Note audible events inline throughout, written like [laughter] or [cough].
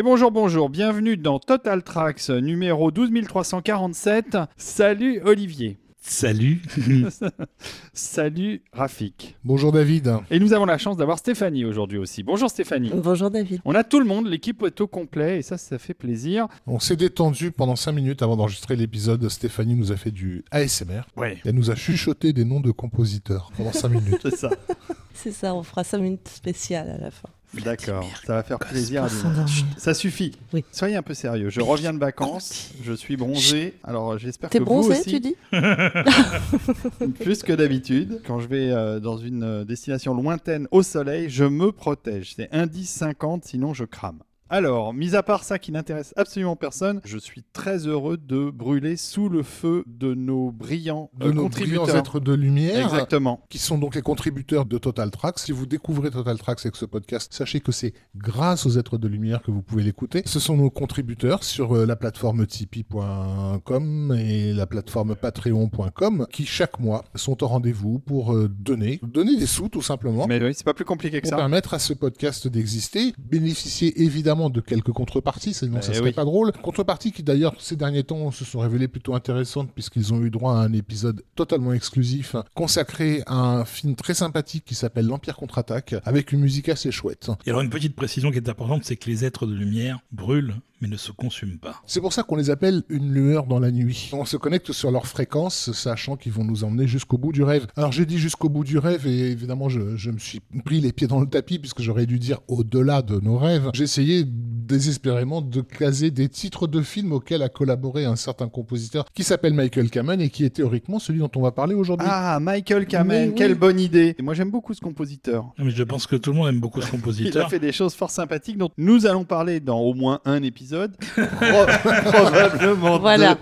Et bonjour, bonjour, bienvenue dans Total Tracks numéro 12347. Salut Olivier. Salut. [laughs] Salut Rafik. Bonjour David. Et nous avons la chance d'avoir Stéphanie aujourd'hui aussi. Bonjour Stéphanie. Bonjour David. On a tout le monde, l'équipe est au complet et ça, ça fait plaisir. On s'est détendu pendant 5 minutes avant d'enregistrer l'épisode. Stéphanie nous a fait du ASMR. Ouais. Elle nous a chuchoté des noms de compositeurs pendant 5 [laughs] minutes. C'est ça. C'est ça, on fera 5 minutes spéciales à la fin. D'accord, ça va faire plaisir. à Ça suffit. Oui. Soyez un peu sérieux. Je reviens de vacances, je suis bronzé. Alors j'espère que T'es vous bronzé, aussi, tu dis [laughs] [laughs] plus que d'habitude. Quand je vais euh, dans une euh, destination lointaine au soleil, je me protège. C'est indice 50, sinon je crame. Alors, mis à part ça qui n'intéresse absolument personne, je suis très heureux de brûler sous le feu de nos brillants De euh, nos contributeurs. brillants êtres de lumière. Exactement. Qui sont donc les contributeurs de Total Tracks. Si vous découvrez Total Tracks avec ce podcast, sachez que c'est grâce aux êtres de lumière que vous pouvez l'écouter. Ce sont nos contributeurs sur euh, la plateforme tipeee.com et la plateforme patreon.com qui chaque mois sont au rendez-vous pour euh, donner, donner des sous tout simplement. Mais oui, c'est pas plus compliqué que pour ça. permettre à ce podcast d'exister, bénéficier évidemment de quelques contreparties, sinon ça Eh serait oui. pas drôle. Contreparties qui d'ailleurs ces derniers temps se sont révélées plutôt intéressantes puisqu'ils ont eu droit à un épisode totalement exclusif consacré à un film très sympathique qui s'appelle L'Empire contre-attaque avec une musique assez chouette. Et alors une petite précision qui est importante, c'est que les êtres de lumière brûlent mais ne se consument pas. C'est pour ça qu'on les appelle une lueur dans la nuit. On se connecte sur leur fréquence, sachant qu'ils vont nous emmener jusqu'au bout du rêve. Alors j'ai dit jusqu'au bout du rêve, et évidemment je, je me suis pris les pieds dans le tapis, puisque j'aurais dû dire au-delà de nos rêves. J'ai essayé désespérément de caser des titres de films auxquels a collaboré un certain compositeur qui s'appelle Michael Kamen et qui est théoriquement celui dont on va parler aujourd'hui. Ah, Michael Kamen, oui. quelle bonne idée. Et moi j'aime beaucoup ce compositeur. Non, Mais je pense que tout le monde aime beaucoup ce [laughs] Il a compositeur. fait des choses fort sympathiques dont nous allons parler dans au moins un épisode. Pro- [laughs] probablement Voilà.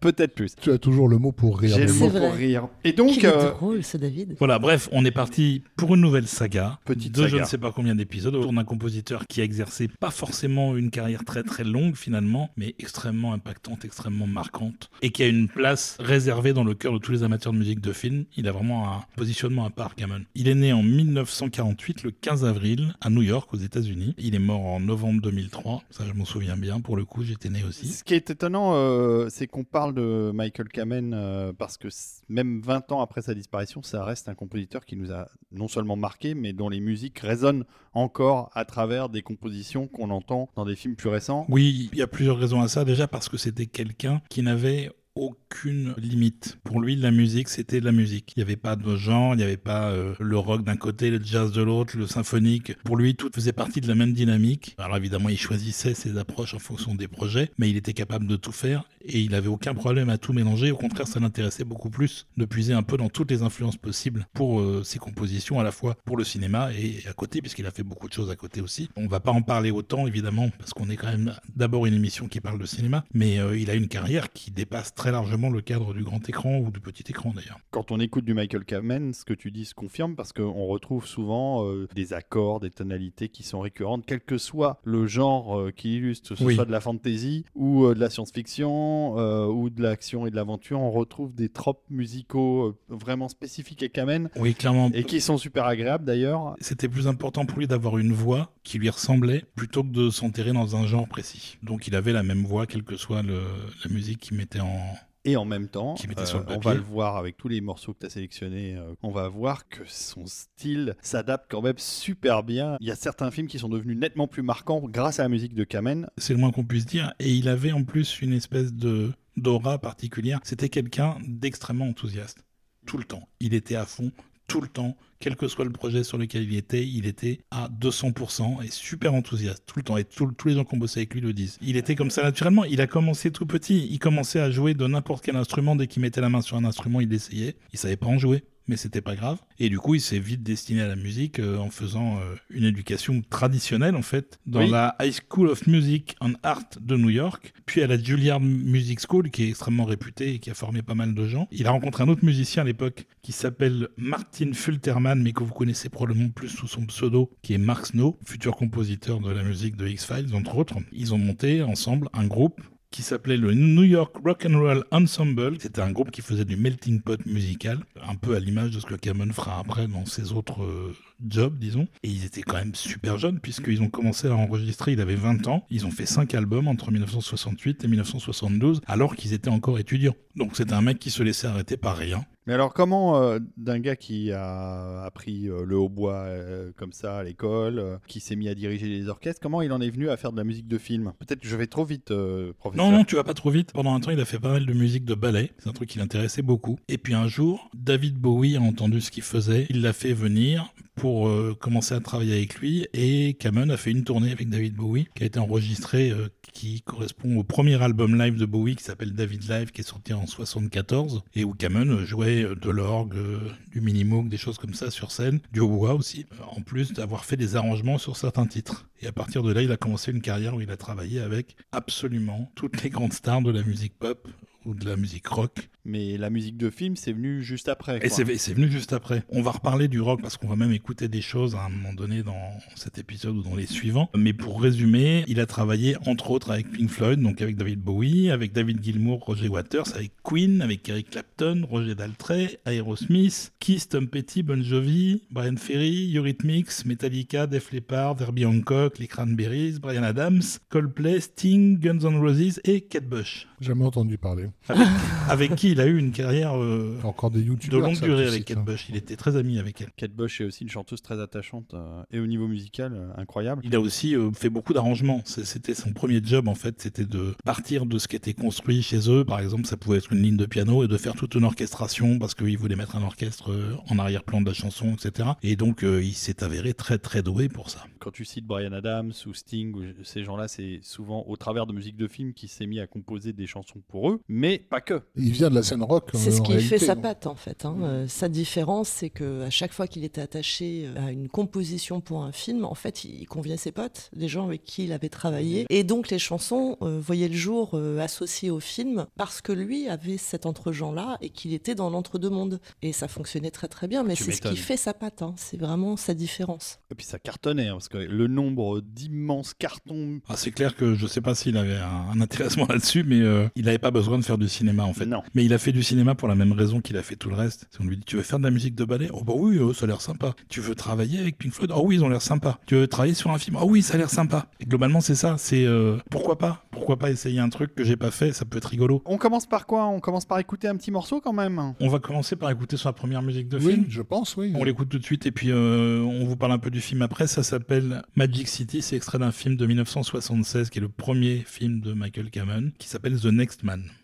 Peut-être plus. Tu as toujours le mot pour rire. J'ai le mot vrai. pour rire. Et donc, euh, drôle ce David. Voilà, bref, on est parti pour une nouvelle saga. Petite de je saga. ne sais pas combien d'épisodes autour d'un compositeur qui a exercé pas forcément une carrière très très longue finalement, mais extrêmement impactante, extrêmement marquante, et qui a une place réservée dans le cœur de tous les amateurs de musique de film. Il a vraiment un positionnement à part, Cameron. Il est né en 1948, le 15 avril, à New York, aux États-Unis. Il est mort en novembre 2003. Ça, je m'en souviens bien. Pour le coup, j'étais né aussi. ce qui est étonnant, euh, c'est qu'on parle de Michael Kamen euh, parce que même 20 ans après sa disparition, ça reste un compositeur qui nous a non seulement marqué, mais dont les musiques résonnent encore à travers des compositions qu'on entend dans des films plus récents. Oui, il y a plusieurs raisons à ça. Déjà parce que c'était quelqu'un qui n'avait aucune limite. Pour lui, la musique, c'était de la musique. Il n'y avait pas de genre, il n'y avait pas euh, le rock d'un côté, le jazz de l'autre, le symphonique. Pour lui, tout faisait partie de la même dynamique. Alors évidemment, il choisissait ses approches en fonction des projets, mais il était capable de tout faire et il avait aucun problème à tout mélanger. Au contraire, ça l'intéressait beaucoup plus de puiser un peu dans toutes les influences possibles pour euh, ses compositions, à la fois pour le cinéma et à côté, puisqu'il a fait beaucoup de choses à côté aussi. On va pas en parler autant, évidemment, parce qu'on est quand même d'abord une émission qui parle de cinéma, mais euh, il a une carrière qui dépasse très largement le cadre du grand écran ou du petit écran d'ailleurs. Quand on écoute du Michael Kamen, ce que tu dis se confirme parce qu'on retrouve souvent euh, des accords, des tonalités qui sont récurrentes, quel que soit le genre euh, qui illustre, que ce Oui. soit de la fantasy ou euh, de la science-fiction euh, ou de l'action et de l'aventure, on retrouve des tropes musicaux vraiment spécifiques à Kamen Oui, clairement. et qui sont super agréables d'ailleurs. C'était plus important pour lui d'avoir une voix qui lui ressemblait plutôt que de s'enterrer dans un genre précis. Donc il avait la même voix, quelle que soit le- la musique qu'il mettait en, Et en même temps, euh, sur on va le voir avec tous les morceaux que tu as sélectionnés, euh, on va voir que son style s'adapte quand même super bien. Il y a certains films qui sont devenus nettement plus marquants grâce à la musique de Kamen. c'est le moins qu'on puisse dire. Et il avait en plus une espèce de d'aura particulière. C'était quelqu'un d'extrêmement enthousiaste. Tout le temps. Il était à fond, tout le temps. Quel que soit le projet sur lequel il était, il était à 200% et super enthousiaste tout le temps. Et tous les gens qui ont bossé avec lui le disent. Il était comme ça naturellement. Il a commencé tout petit. Il commençait à jouer de n'importe quel instrument. Dès qu'il mettait la main sur un instrument, il l'essayait. Il savait pas en jouer. Mais c'était pas grave. Et du coup, il s'est vite destiné à la musique euh, en faisant euh, une éducation traditionnelle, en fait, dans Oui. la High School of Music and Art de New York, puis à la Juilliard Music School, qui est extrêmement réputée et qui a formé pas mal de gens. Il a rencontré un autre musicien à l'époque qui s'appelle Martin Fulterman, mais que vous connaissez probablement plus sous son pseudo, qui est Mark Snow, futur compositeur de la musique de X-Files, entre autres. Ils ont monté ensemble un groupe qui s'appelait le New York Rock and Roll Ensemble. C'était un groupe qui faisait du melting pot musical, un peu à l'image de ce que Cameron fera après dans ses autres euh, jobs, disons. Et ils étaient quand même super jeunes puisqu'ils ont commencé à enregistrer, il avait 20 ans. Ils ont fait 5 albums entre 1968 et 1972 alors qu'ils étaient encore étudiants. Donc c'était un mec qui se laissait arrêter par rien. Mais alors, comment euh, d'un gars qui a appris euh, le hautbois euh, comme ça à l'école, euh, qui s'est mis à diriger les orchestres, comment il en est venu à faire de la musique de film? Peut-être que je vais trop vite, professeur. Non, non, tu vas pas trop vite. Pendant un temps, il a fait pas mal de musique de ballet. C'est un truc qui l'intéressait beaucoup. Et puis un jour, David Bowie a entendu ce qu'il faisait. Il l'a fait venir pour commencer à travailler avec lui. Et Cameron a fait une tournée avec David Bowie qui a été enregistrée, qui correspond au premier album live de Bowie qui s'appelle David Live, qui est sorti en 74 et où Cameron jouait euh, de l'orgue, euh, du minimoog, des choses comme ça sur scène, du hautbois aussi, euh, en plus d'avoir fait des arrangements sur certains titres. Et à partir de là, il a commencé une carrière où il a travaillé avec absolument toutes les grandes stars de la musique pop ou de la musique rock. Mais la musique de film, c'est venu juste après. Et quoi. c'est venu juste après. On va reparler du rock parce qu'on va même écouter des choses à un moment donné dans cet épisode ou dans les suivants. Mais pour résumer, il a travaillé entre autres avec Pink Floyd, donc avec David Bowie, avec David Gilmour, Roger Waters, avec Queen, avec Eric Clapton, Roger Daltrey, Aerosmith, Kiss, Tom Petty, Bon Jovi, Brian Ferry, Eurythmics, Metallica, Def Leppard, Herbie Hancock, les Cranberries, Brian Adams, Coldplay, Sting, Guns N' Roses et Kate Bush. Jamais entendu parler. Avec, avec qui il a eu une carrière euh, Encore des de longue ça, durée avec Kate hein. Bush. Il était très ami avec elle. Kate Bush est aussi une chanteuse très attachante euh, et au niveau musical, euh, incroyable. Il a aussi euh, fait beaucoup d'arrangements. C'était son premier job en fait, c'était de partir de ce qui était construit chez eux. Par exemple, ça pouvait être une ligne de piano et de faire toute une orchestration parce qu'il voulait mettre un orchestre euh, en arrière-plan de la chanson, etc. Et donc euh, il s'est avéré très très doué pour ça. Quand tu cites Brian Adams ou Sting, ou ces gens-là, c'est souvent au travers de musique de film qui s'est mis à composer des chansons pour eux, mais pas que. Il vient de la scène rock. C'est euh, ce qui réalité, fait sa donc. patte en fait. hein. Euh, sa différence, c'est que à chaque fois qu'il était attaché euh, à une composition pour un film, en fait, il conviait à ses potes, des gens avec qui il avait travaillé, et donc les chansons euh, voyaient le jour euh, associées au film parce que lui avait cet entre-gens-là et qu'il était dans l'entre-deux-mondes. Et ça fonctionnait très très bien, mais c'est ce qui fait sa patte. hein. C'est vraiment sa différence. Et puis ça cartonnait, hein, parce que le nombre d'immenses cartons. Ah, c'est clair que je sais pas s'il avait un, un intéressement [laughs] là-dessus, mais euh, il n'avait pas besoin de faire du cinéma en fait. Non. Mais il a fait du cinéma pour la même raison qu'il a fait tout le reste. Si on lui dit tu veux faire de la musique de ballet, oh bah oui, euh, ça a l'air sympa. Tu veux travailler avec Pink Floyd, oh oui, ils ont l'air sympa. Tu veux travailler sur un film, oh oui, ça a l'air sympa. Et globalement c'est ça, c'est euh, pourquoi pas, pourquoi pas essayer un truc que j'ai pas fait, ça peut être rigolo. On commence par quoi? On commence par écouter un petit morceau quand même. On va commencer par écouter sa première musique de Oui, film. je pense, oui. On l'écoute tout de suite et puis euh, on vous parle un peu du film après. Ça s'appelle Magic City. C'est extrait d'un film de 1976 qui est le premier film de Michael Cameron qui s'appelle The Next Man.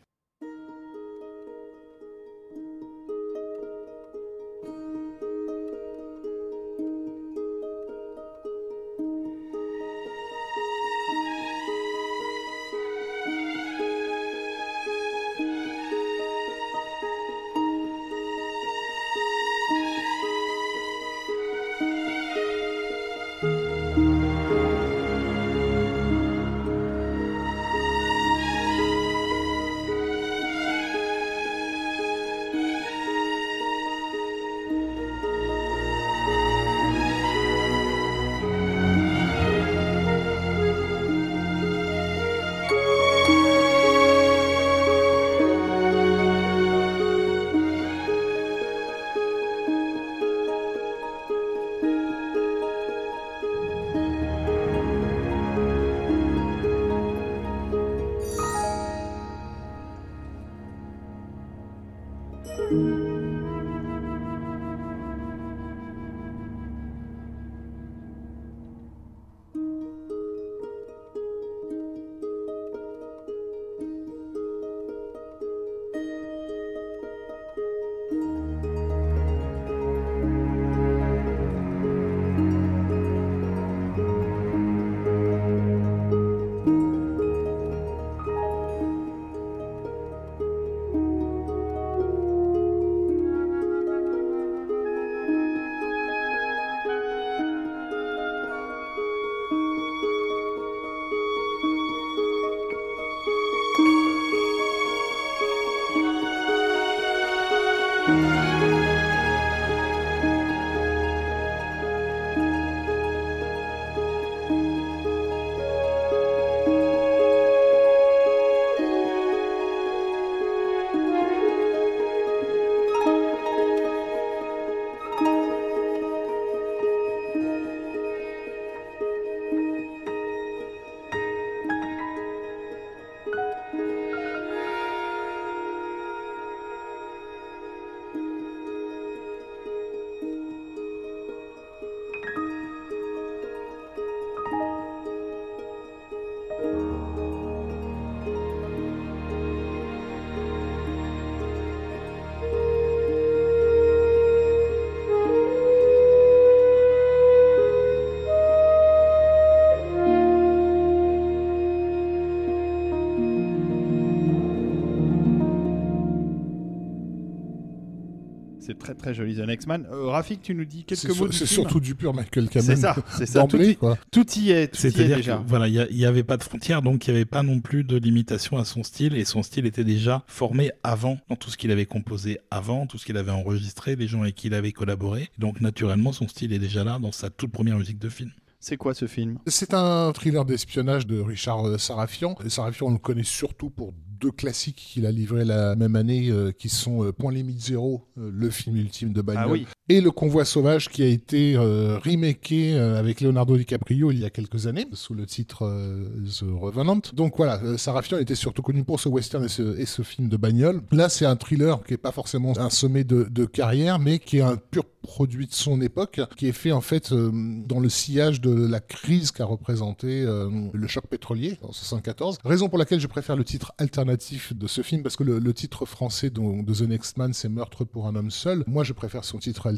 Très très joli The Next Man. Euh, Rafik, tu nous dis quelques mots sur- du c'est surtout du pur Michael Cameron. [laughs] C'est ça, c'est ça. Tout, y- quoi. tout y est, tout y est C'est-à-dire déjà. que voilà, il n'y avait pas de frontières, donc il n'y avait pas non plus de limitation à son style, et son style était déjà formé avant, dans tout ce qu'il avait composé avant, tout ce qu'il avait enregistré, les gens avec qui il avait collaboré. Donc naturellement, son style est déjà là dans sa toute première musique de film. C'est quoi ce film? C'est un thriller d'espionnage de Richard euh, Sarafian. Et Sarafian, on le connaît surtout pour deux classiques qu'il a livrés la même année, euh, qui sont euh, Point Limite Zéro, euh, le film ultime de Ah oui, et Le Convoi Sauvage, qui a été euh, remaké euh, avec Leonardo DiCaprio il y a quelques années, sous le titre euh, The Revenant. Donc voilà, euh, Sarafian était surtout connu pour ce western et ce, et ce film de bagnole. Là, c'est un thriller qui est pas forcément un sommet de, de carrière, mais qui est un pur produit de son époque, qui est fait en fait euh, dans le sillage de la crise qu'a représenté euh, le choc pétrolier en 74. Raison pour laquelle je préfère le titre alternatif de ce film, parce que le, le titre français donc, de The Next Man, c'est Meurtre pour un homme seul. Moi, je préfère son titre alternatif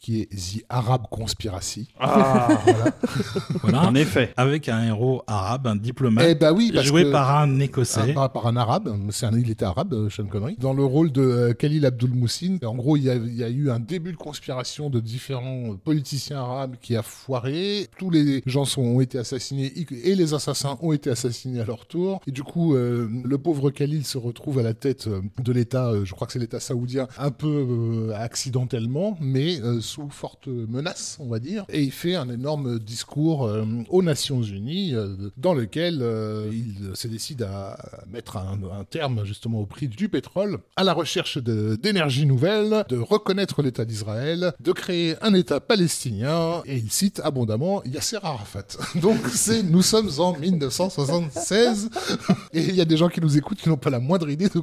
qui est The Arab Conspiracy. ah, [laughs] Voilà. en effet. Avec un héros arabe, un Eh diplomate, bah oui, parce joué que... par un Ah, écossais. par, par un arabe, c'est un, il était arabe, euh, Sean Connery, dans le rôle de euh, Khalil Abdul Moussin. En gros, il y, a, il y a eu un début de conspiration de différents politiciens arabes qui a foiré. Tous les gens sont, ont été assassinés et les assassins ont été assassinés à leur tour. Et du coup, euh, le pauvre Khalil se retrouve à la tête euh, de l'État, euh, je crois que c'est l'État saoudien, un peu euh, accidentellement, mais euh, sous forte menace, on va dire. Et il fait un énorme discours euh, aux Nations Unies euh, dans lequel il se décide à mettre un, terme justement au prix du pétrole, à la recherche d'énergie nouvelle, de reconnaître l'État d'Israël, de créer un État palestinien, et il cite abondamment Yasser Arafat. [laughs] Donc c'est nous sommes en 1976, [laughs] et il y a des gens qui nous écoutent qui n'ont pas la moindre idée de,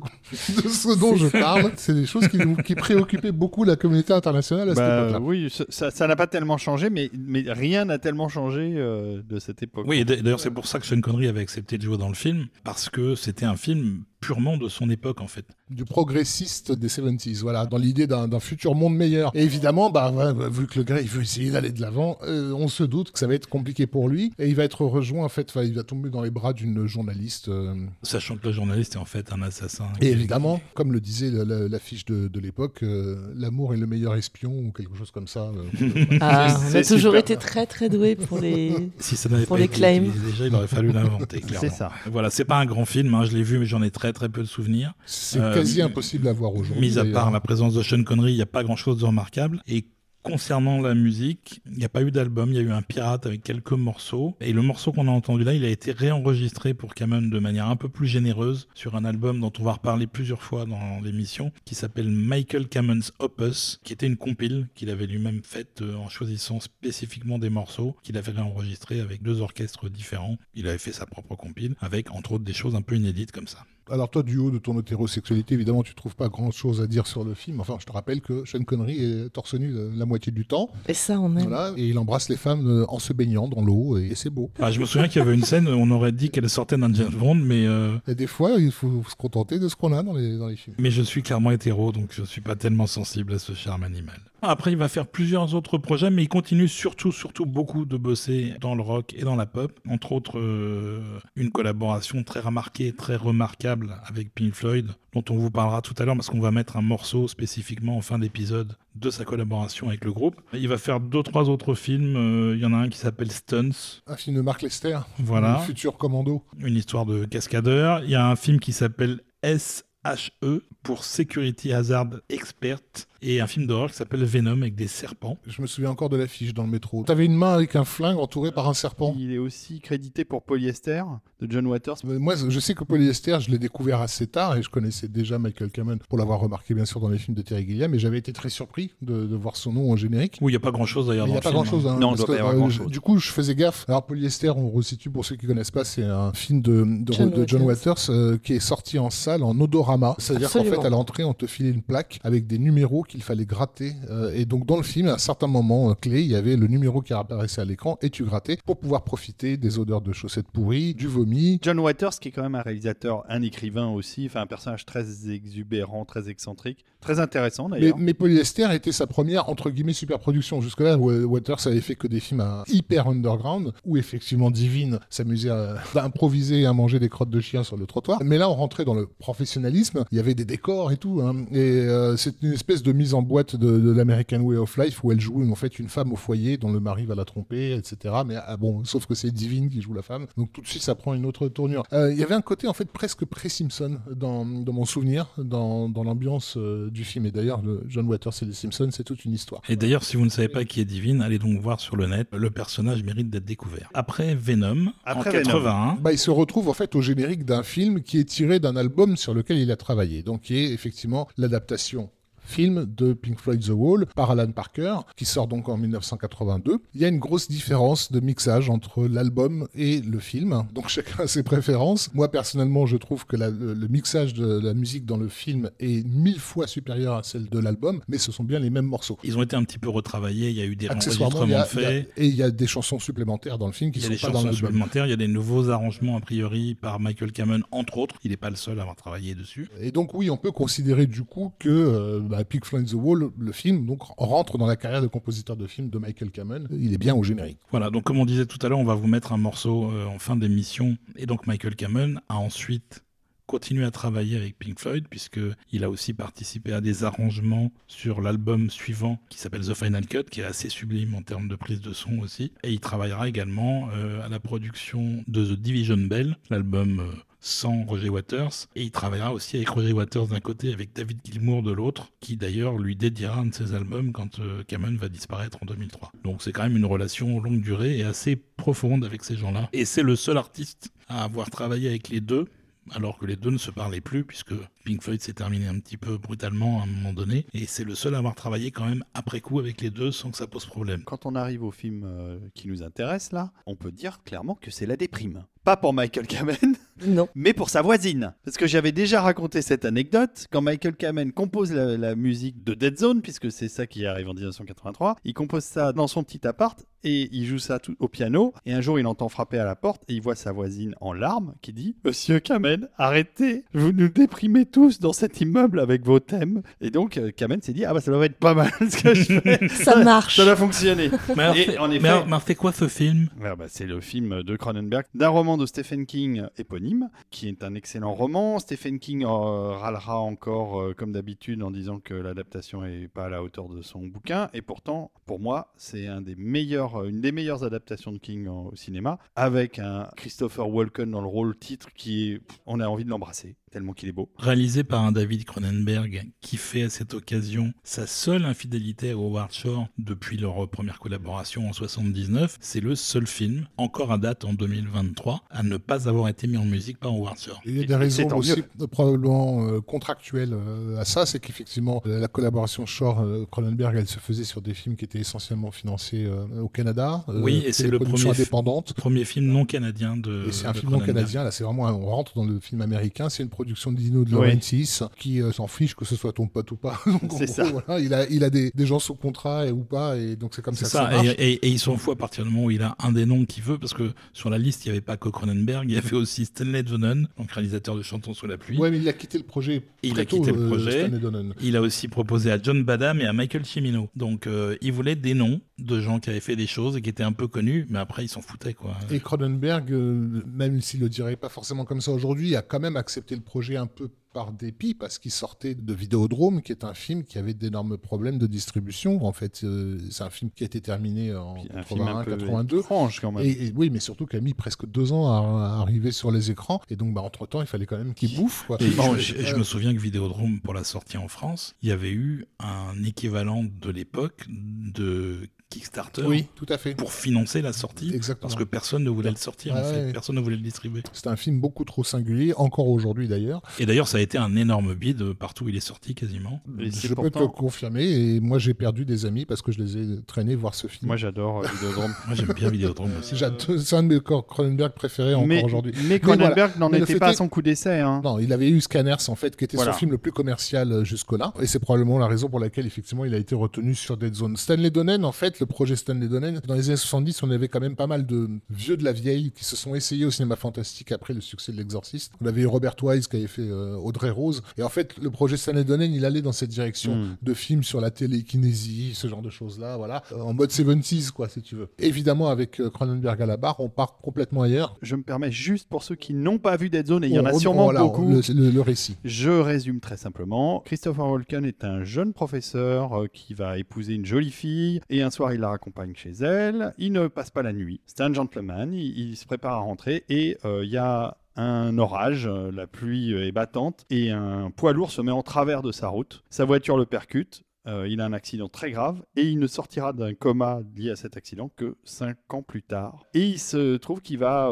ce dont je parle. C'est des choses qui préoccupaient beaucoup la communauté internationale à cette Bah, époque-là? oui, ça- n'a pas tellement changé, mais, mais rien n'a tellement changé euh, de cette époque. Oui, d'ailleurs c'est pour ça que Sean Connery avait accepté de jouer dans le film, parce que c'était un film purement de son époque en fait. du progressiste des 70s, voilà, dans l'idée d'un futur monde meilleur. Et évidemment, bah, ouais, bah, vu que le gars il veut essayer d'aller de l'avant, euh, on se doute que ça va être compliqué pour lui. Et il va être rejoint, en fait, il va tomber dans les bras d'une journaliste. euh, Sachant que le journaliste est en fait un assassin. et évidemment, comme le disait la- la- l'affiche de, de l'époque, euh, l'amour est le meilleur espion ou quelque chose comme ça. euh. [laughs] Ah, on a toujours super. été très très doué pour les. Si ça n'avait Pour pas les été claims. utilisé déjà, il aurait fallu l'inventer, [laughs] clairement. C'est ça. Voilà, c'est pas un grand film, hein, je l'ai vu, mais j'en ai très très peu de souvenirs. C'est Euh, quasi impossible à voir aujourd'hui. Mis à part la présence de Sean Connery, il n'y a pas grand chose de remarquable. Et concernant la musique, il n'y a pas eu d'album, il y a eu un pirate avec quelques morceaux. Et le morceau qu'on a entendu là, il a été réenregistré pour Cameron de manière un peu plus généreuse sur un album dont on va reparler plusieurs fois dans l'émission, qui s'appelle Michael Cameron's Opus, qui était une compile qu'il avait lui-même faite euh, en choisissant spécifiquement des morceaux qu'il avait réenregistrés avec deux orchestres différents. Il avait fait sa propre compile avec entre autres des choses un peu inédites comme ça. Alors toi, du haut de ton hétérosexualité, évidemment, tu trouves pas grand-chose à dire sur le film. Enfin, je te rappelle que Sean Connery est torse nu la moitié du temps. Et ça, on aime. Voilà, et il embrasse les femmes euh, en se baignant dans l'eau, et c'est beau. Ah, je me souviens qu'il y avait une scène, on aurait dit qu'elle sortait d'un James Bond, mais euh, Et des fois, il faut se contenter de ce qu'on a dans les, dans les films. Mais je suis clairement hétéro, donc je suis pas tellement sensible à ce charme animal. Après, il va faire plusieurs autres projets, mais il continue surtout, surtout beaucoup de bosser dans le rock et dans la pop. Entre autres, euh, une collaboration très remarquée, très remarquable avec Pink Floyd, dont on vous parlera tout à l'heure, parce qu'on va mettre un morceau spécifiquement en fin d'épisode de sa collaboration avec le groupe. Il va faire deux, trois autres films. Euh, Il y en a un qui s'appelle Stunts, Un film de Mark Lester, voilà, le futur commando. une histoire de cascadeur. Il y a un film qui s'appelle SHE pour Security Hazard Expert et un film d'horreur qui s'appelle Venom avec des serpents. Je me souviens encore de l'affiche dans le métro. T'avais une main avec un flingue entouré par un serpent. Il est aussi crédité pour Polyester de John Waters. Euh, Moi, je sais que Polyester, je l'ai découvert assez tard et je connaissais déjà Michael Cameron pour l'avoir remarqué bien sûr dans les films de Terry Gilliam, mais j'avais été très surpris de, de voir son nom en générique. Où il n'y a pas grand chose d'ailleurs il n'y a pas film, grand chose. hein. Non, il doit pas y avoir grand-chose. Du coup, je faisais gaffe. Alors, Polyester, on resitue pour ceux qui connaissent pas, c'est un film de, de, John de John Waters. Waters euh, qui est sorti en salle en odorama. C'est-à-dire qu'en. Fait, à l'entrée, on te filait une plaque avec des numéros qu'il fallait gratter. Euh, et donc, dans le film, à un certain moment euh, clé, il y avait le numéro qui apparaissait à l'écran et tu grattais pour pouvoir profiter des odeurs de chaussettes pourries, du vomi. John Waters, qui est quand même un réalisateur, un écrivain aussi, enfin un personnage très exubérant, très excentrique, très intéressant d'ailleurs. mais Polyester était sa première, entre guillemets, super production. Jusque-là, Wa- Waters avait fait que des films à hyper underground, où effectivement Divine s'amusait à, [laughs] à improviser et à manger des crottes de chien sur le trottoir. Mais là, on rentrait dans le professionnalisme. Il y avait des décors et tout. hein. Et euh, c'est une espèce de mise en boîte de, de l'American Way of Life où elle joue en fait une femme au foyer dont le mari va la tromper, etc. Mais ah, bon, sauf que c'est Divine qui joue la femme, donc tout de suite ça prend une autre tournure. Euh, Il y avait un côté en fait presque pré-Simpson dans, dans mon souvenir, dans, dans l'ambiance euh, du film. Et d'ailleurs, le John Waters et les Simpsons, c'est toute une histoire. Et d'ailleurs, si vous ne savez pas qui est Divine, allez donc voir sur le net. Le personnage mérite d'être découvert. Après Venom, Après en Venom. 81, Bah, il se retrouve en fait au générique d'un film qui est tiré d'un album sur lequel il a travaillé, donc qui est effectivement l'adaptation film de Pink Floyd The Wall par Alan Parker, qui sort donc en 1982. Il y a une grosse différence de mixage entre l'album et le film, donc [laughs] chacun a ses préférences. Moi personnellement, je trouve que la- le, le mixage de la musique dans le film est mille fois supérieur à celle de l'album, mais ce sont bien les mêmes morceaux. ils ont été un petit peu retravaillés. Il y a eu des enregistrements faits. et il y a des chansons supplémentaires dans le film qui Il y a ne des sont pas dans chansons l'album. il y a des nouveaux arrangements a priori par Michael Kamen, entre autres. Il n'est pas le seul à avoir travaillé dessus. Et donc oui, on peut considérer du coup que euh, bah, Pink Floyd The Wall, le film, donc rentre dans la carrière de compositeur de film de Michael Kamen. Il est bien au générique. Voilà, donc comme on disait tout à l'heure, on va vous mettre un morceau euh, en fin d'émission. Et donc Michael Kamen a ensuite continué à travailler avec Pink Floyd, puisqu'il a aussi participé à des arrangements sur l'album suivant qui s'appelle The Final Cut, qui est assez sublime en termes de prise de son aussi. Et il travaillera également euh, à la production de The Division Bell, l'album... euh, sans Roger Waters, et il travaillera aussi avec Roger Waters d'un côté, avec David Gilmour de l'autre, qui d'ailleurs lui dédiera un de ses albums quand euh, Kamen va disparaître en 2003. Donc c'est quand même une relation longue durée et assez profonde avec ces gens-là. Et c'est le seul artiste à avoir travaillé avec les deux, alors que les deux ne se parlaient plus, puisque Pink Floyd s'est terminé un petit peu brutalement à un moment donné, et c'est le seul à avoir travaillé quand même après coup avec les deux sans que ça pose problème. Quand on arrive au film euh, qui nous intéresse là, on peut dire clairement que c'est la déprime. Pas pour Michael Kamen, Non. mais pour sa voisine. Parce que j'avais déjà raconté cette anecdote. Quand Michael Kamen compose la, la musique de Dead Zone, puisque c'est ça qui arrive en 1983, il compose ça dans son petit appart et il joue ça tout au piano. Et un jour, il entend frapper à la porte et il voit sa voisine en larmes qui dit Monsieur Kamen, arrêtez, vous nous déprimez tous dans cet immeuble avec vos thèmes. Et donc, euh, Kamen s'est dit Ah bah ça doit être pas mal [laughs] ce que je fais. Ça marche. Ça doit fonctionner. [laughs] Mais alors, Et c'est- en mais effet- alors- mais alors, c'est quoi ce film? Bah, c'est le film de Cronenberg d'un roman de Stephen King éponyme, qui est un excellent roman. Stephen King euh, râlera encore, euh, comme d'habitude, en disant que l'adaptation est pas à la hauteur de son bouquin. Et pourtant, pour moi, c'est un des meilleurs, une des meilleures adaptations de King au cinéma, avec un Christopher Walken dans le rôle titre qui on a envie de l'embrasser tellement qu'il est beau. Réalisé par un David Cronenberg qui fait à cette occasion sa seule infidélité à Howard Shore depuis leur première collaboration en 79, c'est le seul film, encore à date en 2023, à ne pas avoir été mis en musique par Howard Shore. Il y a des raisons aussi mieux. euh, probablement euh, contractuelles euh, à ça, c'est qu'effectivement la collaboration Shore-Cronenberg, elle se faisait sur des films qui étaient essentiellement financés au Canada. euh, Oui, et c'est le premier indépendantes. Premier film non canadien de. Et c'est un film non canadien, là c'est vraiment, on rentre dans le film américain, c'est une production de Dino de Laurentiis qui euh, s'en fiche que ce soit ton pote ou pas. [laughs] Donc, C'est ça. voilà, il a, il a des, des gens sous contrat et, ou pas, et donc c'est comme ça, ça, que ça et, marche. et, et il s'en fout à partir du moment où il a un des noms qu'il veut, parce que sur la liste, il n'y avait pas que Cronenberg, il y avait aussi Stanley Donen, donc réalisateur de Chantons sous la pluie. Ouais, mais il a quitté le projet. Il très a quitté tôt, le euh, projet. Stanley Donen. Il a aussi proposé à John Badham et à Michael Cimino. Donc euh, il voulait des noms de gens qui avaient fait des choses et qui étaient un peu connus, mais après ils s'en foutaient quoi. Et Cronenberg, euh, même s'il le dirait pas forcément comme ça aujourd'hui, a quand même accepté le projet un peu par dépit parce qu'il sortait de Vidéodrome, qui est un film qui avait d'énormes problèmes de distribution. En fait, euh, c'est un film qui a été terminé en Puis un film un 81, peu 82. étrange quand même. Et, et oui, mais surtout qui a mis presque deux ans à, à arriver sur les écrans. Et donc, bah, entre-temps, il fallait quand même qu'il bouffe. Quoi. Et Bon, je, je- je me souviens que Vidéodrome, pour la sortie en France, il y avait eu un équivalent de l'époque de Kickstarter Oui, tout à fait. pour financer la sortie, Exactement. parce que personne ne voulait le sortir, en fait. ouais. personne ne voulait le distribuer. C'est un film beaucoup trop singulier, encore aujourd'hui d'ailleurs. Et d'ailleurs, ça a été un énorme bid partout où il est sorti quasiment. Et Je peux te le confirmer. Et moi, j'ai perdu des amis parce que je les ai traînés voir ce film. Moi j'adore euh, Vidéodrome. Moi j'aime bien Vidéodrome aussi. C'est un de mes Cronenberg préférés encore aujourd'hui. mais Cronenberg n'en était fait pas à son coup d'essai. Hein. Non, il avait eu Scanners en fait, qui était Voilà. son film le plus commercial euh, jusque-là, et c'est probablement la raison pour laquelle effectivement il a été retenu sur Dead Zone. Stanley Donen, en fait, le projet Stanley Donen, dans les années 70, on avait quand même pas mal de vieux de la vieille qui se sont essayés au cinéma fantastique après le succès de l'Exorciste. On avait eu Robert Wise qui avait fait euh, Audrey Rose. Et en fait, le projet Stanley Donen, il allait dans cette direction Mm. de films sur la télékinésie, ce genre de choses-là, voilà, Euh, en mode 70s, quoi, si tu veux. Évidemment, avec euh, Cronenberg à la barre, on part complètement ailleurs. Je me permets juste pour ceux qui n'ont pas vu Dead Zone, et il y en a sûrement voilà, beaucoup. Le, le- le récit. Je résume très simplement. Christopher Walken est un jeune professeur euh, qui va épouser une jolie fille et un soir il la raccompagne chez elle. Il ne passe pas la nuit. C'est un gentleman. Il, il se prépare à rentrer et euh, il y a un orage, euh, la pluie euh, est battante et un poids lourd se met en travers de sa route. Sa voiture le percute. euh, il a un accident très grave et il ne sortira d'un coma lié à cet accident que 5 ans plus tard. Et il se trouve qu'il va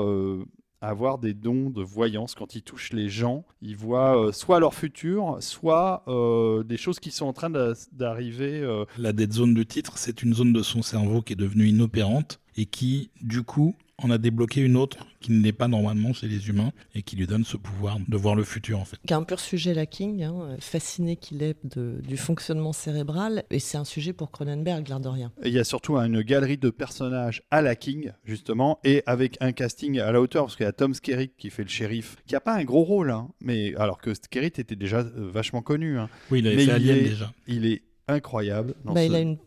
avoir des dons de voyance quand il touche les gens. Il voit soit leur futur, soit des choses qui sont en train d'a- d'arriver. La dead zone du titre, c'est une zone de son cerveau qui est devenue inopérante et qui, du coup, en a débloqué une autre qui ne l'est pas normalement chez les humains et qui lui donne ce pouvoir de voir le futur en fait. qui est un pur sujet la King, hein, fasciné qu'il est de- du fonctionnement cérébral, et c'est un sujet pour Cronenberg, l'air de rien. et il y a surtout une galerie de personnages à la King, justement, et avec un casting à la hauteur, parce qu'il y a Tom Skerritt qui fait le shérif, qui a pas un gros rôle, hein, mais alors que Skerritt était déjà euh, vachement connu. hein. Oui, il avait Mais fait il Alien est- déjà. Il est incroyable. dans Bah, ce- Il a une,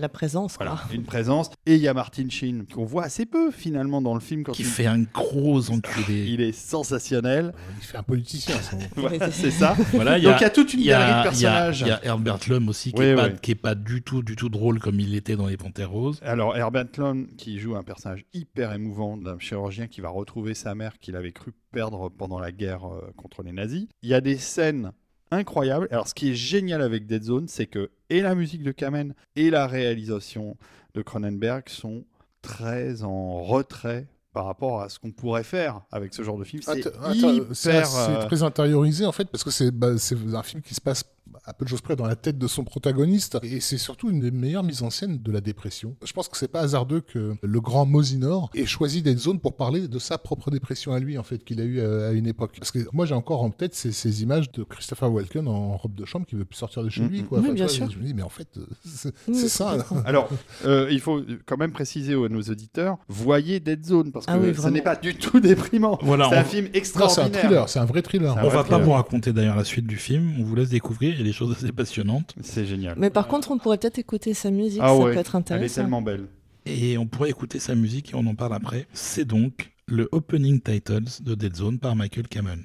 la présence, Voilà, quoi. une présence. Et il y a Martin Sheen, qu'on voit assez peu finalement dans le film. Quand Qui il... fait un gros enculé. [laughs] il est sensationnel. Il fait un politicien. à ce moment. Voilà, c'est ça. Voilà, il y Donc a- il y a toute une galerie de il, y personnages. il y a Herbert Lum aussi qui, Oui, est pas, du tout, du tout drôle comme il était dans Les Panthères Roses. Alors Herbert Lom qui joue un personnage hyper émouvant d'un chirurgien qui va retrouver sa mère qu'il avait cru perdre pendant la guerre euh, contre les nazis. Il y a des scènes incroyables. Alors ce qui est génial avec Dead Zone, c'est que et la musique de Kamen et la réalisation de Cronenberg sont très en retrait par rapport à ce qu'on pourrait faire avec ce genre de film. C'est hyper, euh, très intériorisé en fait parce que c'est bah, c'est un film qui se passe à peu de choses près dans la tête de son protagoniste et c'est surtout une des meilleures mises en scène de la dépression. Je pense que c'est pas hasardeux que le grand Mosinor ait choisi Dead Zone pour parler de sa propre dépression à lui en fait qu'il a eu à, à une époque. Parce que moi j'ai encore en tête ces, ces images de Christopher Walken en robe de chambre qui veut plus sortir de chez Mm, lui. mm. Quoi. Oui, bien vois, sûr. Je me dis mais en fait euh, c'est Oui, ça. complètement. Alors, euh, il faut quand même préciser à nos auditeurs, voyez Dead Zone, parce que Ah oui, ce n'est pas du tout déprimant. Voilà, c'est on- un film Non, c'est un extraordinaire. thriller, c'est un vrai thriller. Un On vrai va pas vous raconter d'ailleurs la suite du film, on vous laisse découvrir, il y a des choses assez passionnantes. C'est génial. Mais par contre, on pourrait peut-être écouter sa musique, Ah ça ouais, peut être Elle est intéressant. tellement belle. Et on pourrait écouter sa musique et on en parle après. C'est donc le opening titles de Dead Zone par Michael Cameron.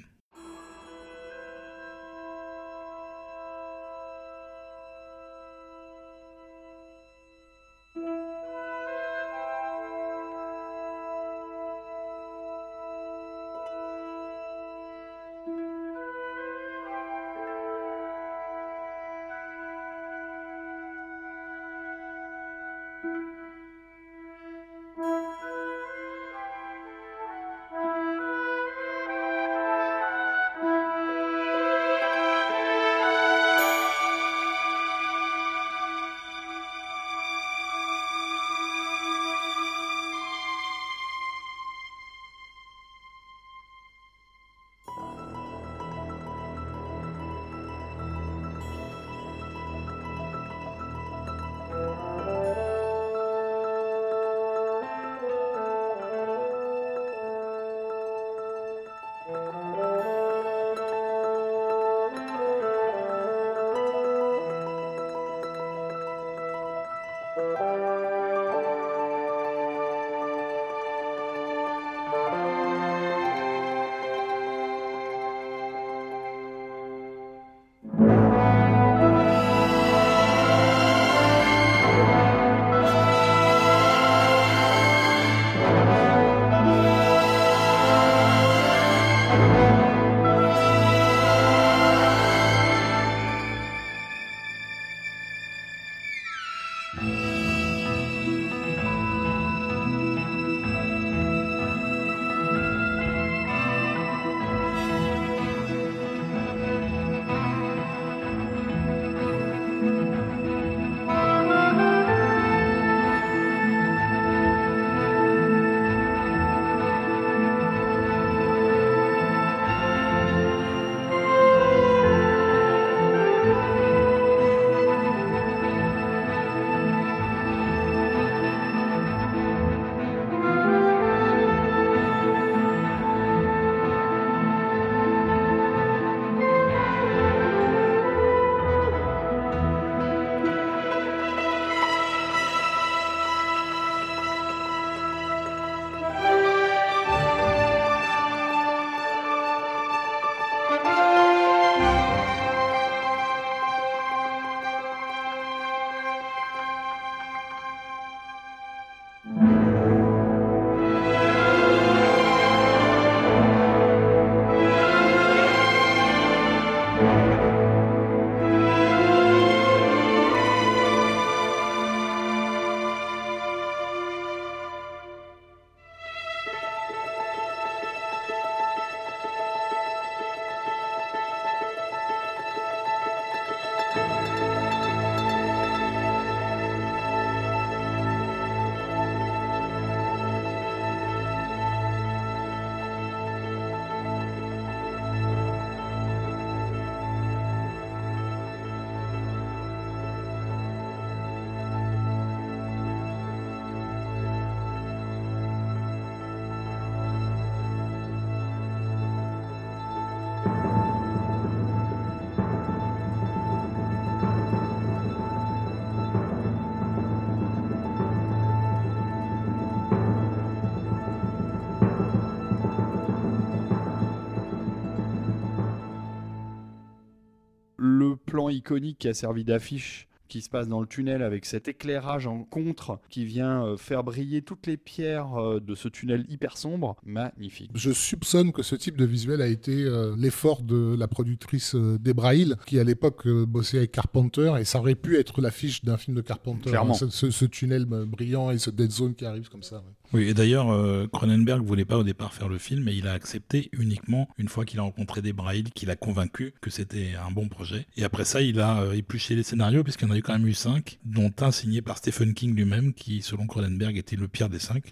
Plan iconique qui a servi d'affiche qui se passe dans le tunnel avec cet éclairage en contre qui vient euh, faire briller toutes les pierres euh, de ce tunnel hyper sombre, magnifique. Je soupçonne que ce type de visuel a été euh, l'effort de la productrice Debra Hill, qui à l'époque bossait avec Carpenter, et ça aurait pu être l'affiche d'un film de Carpenter. Clairement. hein, ce, ce- tunnel brillant et ce dead zone qui arrive comme ça. ouais. Oui, et d'ailleurs, euh, Cronenberg voulait pas au départ faire le film, mais il a accepté uniquement une fois qu'il a rencontré des Braille, qu'il a convaincu que c'était un bon projet. Et après ça, il a euh, épluché les scénarios, puisqu'il y en a eu quand même eu cinq, dont un signé par Stephen King lui-même, qui, selon Cronenberg, était le pire des cinq.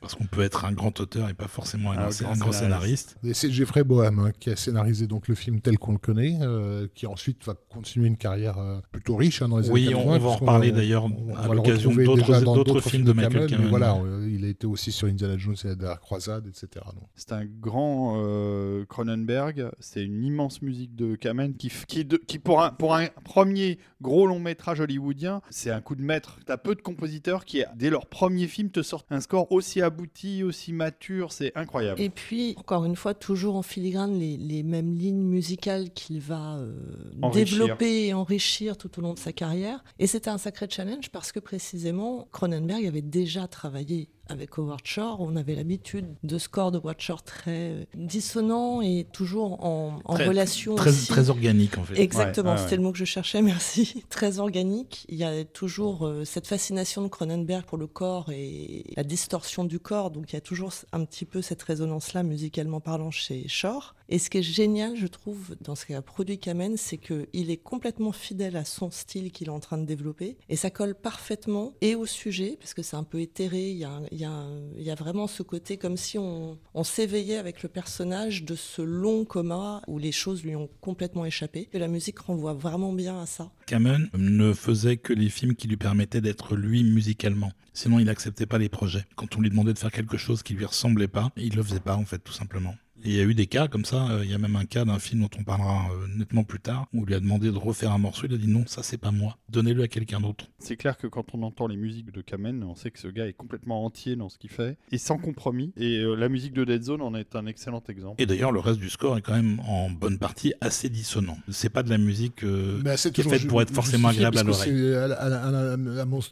Parce qu'on peut être un grand auteur et pas forcément un, Un grand, un grand scénariste. c'est Jeffrey Boham hein, qui a scénarisé donc le film tel qu'on le connaît, euh, qui ensuite va continuer une carrière euh, plutôt riche hein, dans les Oui, années on- 80. on va en reparler d'ailleurs à l'occasion d'autres- films de Michael Cameron. Voilà, euh, il a aussi sur Indiana Jones et la dernière croisade, etc. C'est un grand euh, Cronenberg, c'est une immense musique de Kamen qui, f- qui, de- qui pour, un, pour un premier gros long métrage hollywoodien, c'est un coup de maître. T'as peu de compositeurs qui, dès leur premier film, te sortent un score aussi abouti, aussi mature, c'est incroyable. Et puis, encore une fois, toujours en filigrane, les, les mêmes lignes musicales qu'il va euh, développer et enrichir tout au long de sa carrière. Et c'était un sacré challenge parce que précisément, Cronenberg avait déjà travaillé avec Howard Shore. On avait l'habitude de scores de Howard Shore très dissonants et toujours en, en Très- relation Très, aussi. très organique, en fait. Exactement, Ouais, ouais, c'était ouais. le mot que je cherchais, [laughs] merci. Très organique. Il y a toujours euh, cette fascination de Cronenberg pour le corps et la distorsion du corps. Donc il y a toujours un petit peu cette résonance-là, musicalement parlant, chez Shore. Et ce qui est génial, je trouve, dans ce qu'a produit Kamen, c'est qu'il est complètement fidèle à son style qu'il est en train de développer. Et ça colle parfaitement et au sujet, parce que c'est un peu éthéré. Il y a, vraiment ce côté comme si on, s'éveillait avec le personnage de ce long coma où les choses lui ont complètement échappé. Et la musique renvoie vraiment bien à ça. Cameron ne faisait que les films qui lui permettaient d'être lui musicalement. Sinon, il n'acceptait pas les projets. Quand on lui demandait de faire quelque chose qui lui ressemblait pas, il le faisait pas, en fait, tout simplement. Il y a eu des cas comme ça. euh, Il y a même un cas d'un film dont on parlera euh, nettement plus tard, où on lui a demandé de refaire un morceau. Il a dit non, ça c'est pas moi. Donnez-le à quelqu'un d'autre. C'est clair que quand on entend les musiques de Kamen, on sait que ce gars est complètement entier dans ce qu'il fait et sans compromis. Et euh, la musique de Dead Zone en est un excellent exemple. Et d'ailleurs, le reste du score est quand même en bonne partie assez dissonant. C'est pas de la musique euh, Mais c'est qui est faite pour être forcément agréable à l'oreille.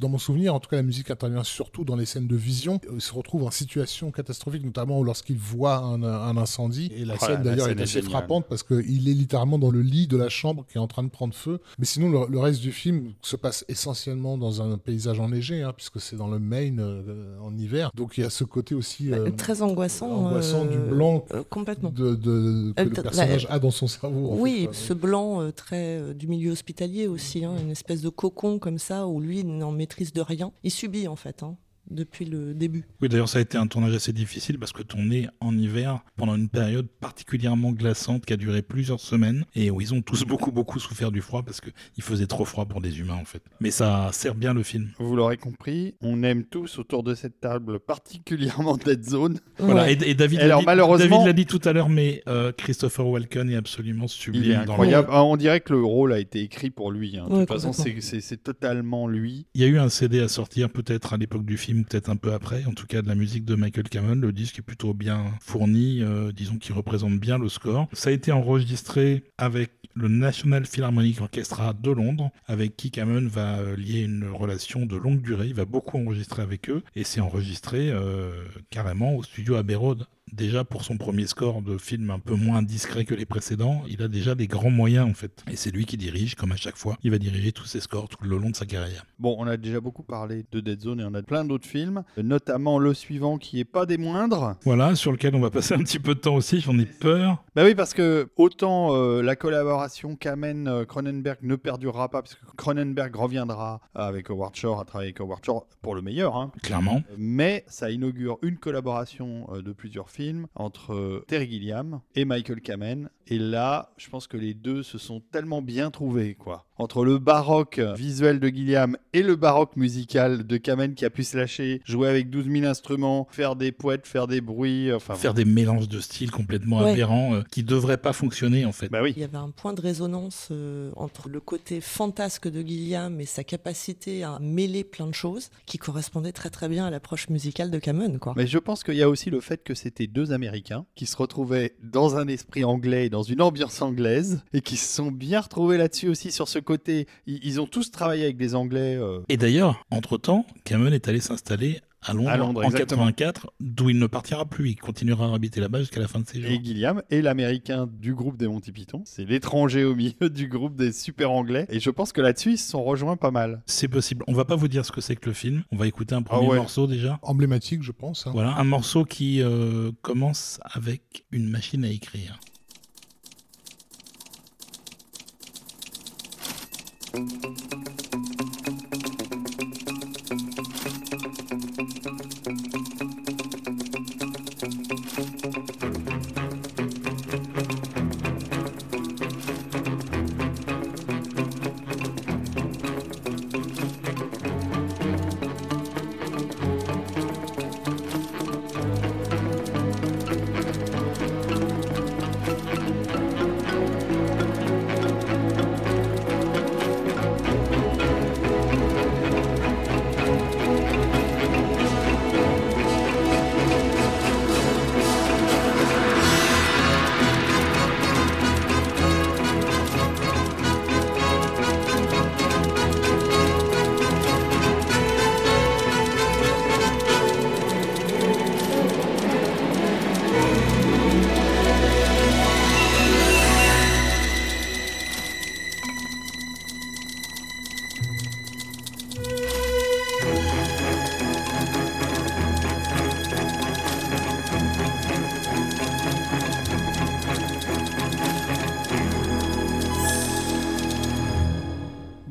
Dans mon souvenir, en tout cas, la musique intervient surtout dans les scènes de vision. Il se retrouve en situation catastrophique, notamment lorsqu'il voit un, un incendie. Et la Voilà, scène, d'ailleurs, est assez frappante parce qu'il est littéralement dans le lit de la chambre qui est en train de prendre feu. Mais sinon, le, le reste du film se passe essentiellement dans un paysage enneigé, hein, puisque c'est dans le Maine euh, en hiver. Donc il y a ce côté aussi euh, Très angoissant. angoissant euh, du blanc euh, complètement. de, de- que Euh, le la- personnage a dans son cerveau. en Oui, fait, ce blanc euh, très euh, du milieu hospitalier aussi, hein, une espèce de cocon comme ça où lui n'en maîtrise de rien. Il subit en fait hein, depuis le début. Oui, d'ailleurs, ça a été un tournage assez difficile parce que tourner en hiver pendant une période particulièrement glaçante qui a duré plusieurs semaines et où ils ont tous beaucoup, beaucoup souffert du froid parce qu'il faisait trop froid pour des humains en fait. Mais ça sert bien le film. Vous l'aurez compris, on aime tous autour de cette table particulièrement Dead Zone. Voilà, Ouais. et, et David Alors, l'a dit- malheureusement- David l'a dit tout à l'heure, mais euh, Christopher Walken est absolument sublime Il est dans le incroyable. Ah, on dirait que le rôle a été écrit pour lui. hein. De Ouais, toute façon, c'est totalement lui. Il y a eu un CD à sortir peut-être à l'époque du film, peut-être un peu après, en tout cas de la musique de Michael Cameron. Le disque est plutôt bien fourni, euh, disons qu'il représente bien le score. Ça a été enregistré avec le National Philharmonic Orchestra de Londres, avec qui Cameron va euh, lier une relation de longue durée. Il va beaucoup enregistrer avec eux, et c'est enregistré euh, carrément au studio Abbey Road. Déjà pour son premier score de film un peu moins discret que les précédents, il a déjà des grands moyens en fait. Et c'est lui qui dirige, comme à chaque fois. Il va diriger tous ses scores tout le long de sa carrière. Bon, on a déjà beaucoup parlé de Dead Zone et on a plein d'autres films, notamment le suivant qui est pas des moindres. Voilà, sur lequel on va passer un petit peu de temps aussi, j'en ai peur. Bah oui, parce que autant euh, la collaboration Kamen-Cronenberg ne perdurera pas, parce que Cronenberg reviendra avec Howard Shore, à travailler avec Howard Shore pour le meilleur, hein. Clairement. mais ça inaugure une collaboration euh, de plusieurs films entre euh, Terry Gilliam et Michael Kamen. Et là, je pense que les deux se sont tellement bien trouvés, quoi. Entre le baroque visuel de Gilliam et le baroque musical de Kamen qui a pu se lâcher, jouer avec 12 000 instruments, faire des poètes, faire des bruits, enfin faire des mélanges de styles complètement Ouais. aberrants euh, qui devraient pas fonctionner en fait. Bah oui. Il y avait un point de résonance euh, entre le côté fantasque de Gilliam et sa capacité à mêler plein de choses qui correspondait très très bien à l'approche musicale de Cameron. Quoi. Mais je pense qu'il y a aussi le fait que c'était deux Américains qui se retrouvaient dans un esprit anglais et dans une ambiance anglaise et qui se sont bien retrouvés là-dessus aussi sur ce côté. Ils, ils ont tous travaillé avec des Anglais. euh, Et d'ailleurs, entre-temps, Cameron est allé s'installer à Londres, À Londres, en exactement. 84, d'où il ne partira plus. Il continuera à habiter là-bas jusqu'à la fin de ses jours. et Gilliam est l'américain du groupe des Monty Python. C'est l'étranger au milieu [laughs] du groupe des super anglais. Et je pense que là-dessus, ils se sont rejoints pas mal. C'est possible. On va pas vous dire ce que c'est que le film. On va écouter un premier Ah ouais. morceau déjà. Emblématique, je pense. hein. Voilà, un morceau qui euh, commence avec une machine à écrire.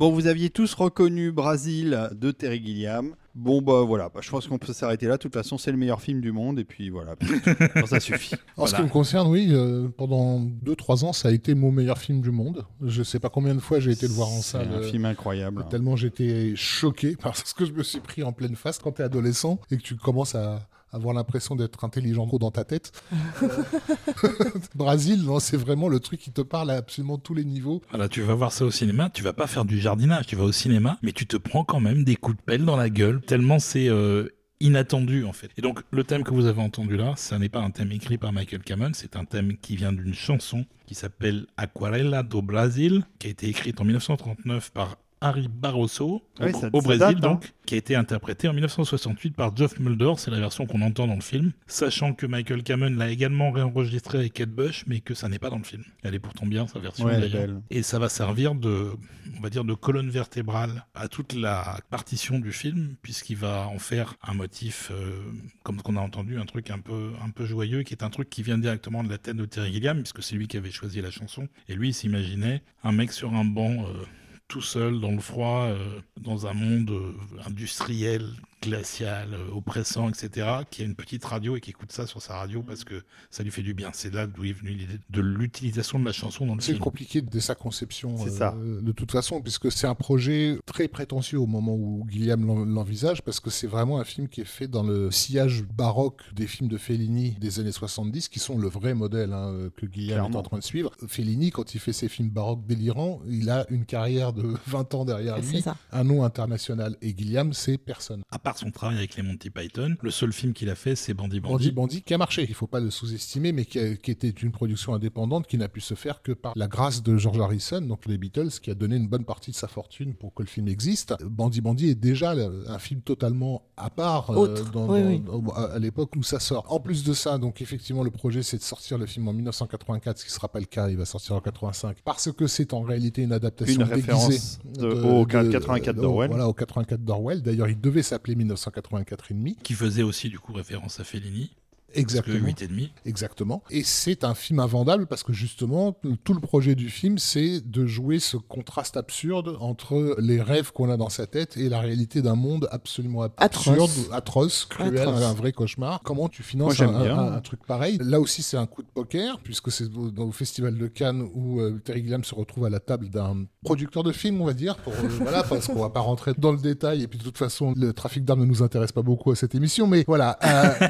Bon, vous aviez tous reconnu Brasil de Terry Gilliam. Bon, bah voilà, bah, je pense qu'on peut s'arrêter là. De toute façon, c'est le meilleur film du monde. Et puis voilà, [laughs] ça suffit. En ce qui me concerne, oui, euh, pendant 2-3 ans, ça a été mon meilleur film du monde. Je sais pas combien de fois j'ai été le voir en C'est salle. un euh, film incroyable. Tellement j'étais choqué [laughs] par ce que je me suis pris en pleine face quand t'es adolescent et que tu commences à avoir l'impression d'être intelligent dans ta tête. [laughs] Brésil, non, c'est vraiment le truc qui te parle à absolument tous les niveaux. Voilà, tu vas voir ça au cinéma, tu vas pas faire du jardinage, tu vas au cinéma, mais tu te prends quand même des coups de pelle dans la gueule, tellement c'est euh, inattendu en fait. Et donc le thème que vous avez entendu là, ça n'est pas un thème écrit par Michael Cameron, c'est un thème qui vient d'une chanson qui s'appelle Aquarela do Brasil, qui a été écrite en 1939 par Harry Barroso Ah oui, au, ça- au ça Brésil date, hein. donc, qui a été interprétée en 1968 par Geoff Mulder, c'est la version qu'on entend dans le film, sachant que Michael Cameron l'a également réenregistrée avec Kate Bush, mais que ça n'est pas dans le film. Elle est pourtant bien sa version Ouais, belle. Et ça va servir de, on va dire, de colonne vertébrale à toute la partition du film, puisqu'il va en faire un motif, euh, comme qu'on a entendu, un truc un peu, un peu joyeux, qui est un truc qui vient directement de la tête de Terry Gilliam, puisque c'est lui qui avait choisi la chanson. Et lui, il s'imaginait un mec sur un banc, euh, tout seul, dans le froid, euh, dans un monde euh, industriel, glacial, euh, oppressant, etc., qui a une petite radio et qui écoute ça sur sa radio parce que ça lui fait du bien. C'est là d'où est venue l'idée de l'utilisation de la chanson dans le C'est film. compliqué dès sa conception, C'est euh, ça. de toute façon, puisque c'est un projet très prétentieux au moment où Guillaume l'en- l'envisage, parce que c'est vraiment un film qui est fait dans le sillage baroque des films de Fellini des années 70, qui sont le vrai modèle hein, que Guillaume est en train de suivre. Fellini, quand il fait ses films baroques délirants, il a une carrière de 20 ans derrière C'est lui, ça. un nom international. Et Guillaume, c'est personne. À part son travail avec les Monty Python, le seul film qu'il a fait, c'est Bandit Bandit Bandit. Bandit qui a marché, il faut pas le sous-estimer, mais qui, a- qui était une production indépendante qui n'a pu se faire que par la grâce de George Harrison, donc les Beatles, qui a donné une bonne partie de sa fortune pour que le film existe. Bandit Bandit est déjà un film totalement à part euh, Autre, dans- oui, dans- oui. au- à l'époque où ça sort. En plus de ça, donc effectivement, le projet c'est de sortir le film en 1984, ce qui sera pas le cas, il va sortir en 85, parce que c'est en réalité une adaptation Une déguisée référence de- au 84 d'Orwell. Voilà, au 84 d'Orwell. D'ailleurs, il devait s'appeler 1984 et demi. qui faisait aussi du coup référence à Fellini. Exactement. Parce que 8,5. Exactement. Et c'est un film invendable parce que justement, tout le projet du film, c'est de jouer ce contraste absurde entre les rêves qu'on a dans sa tête et la réalité d'un monde absolument ab- Atroce. absurde, atroce, cruel, Atroce. un vrai cauchemar. Comment tu finances Moi, un, j'aime bien. un- un truc pareil? Là aussi, c'est un coup de poker puisque c'est au, Festival de Cannes où euh, Terry Gilliam se retrouve à la table d'un producteur de films, on va dire, pour, euh, [laughs] voilà, parce qu'on va pas rentrer dans le détail et puis de toute façon, le trafic d'armes ne nous intéresse pas beaucoup à cette émission, mais voilà. euh,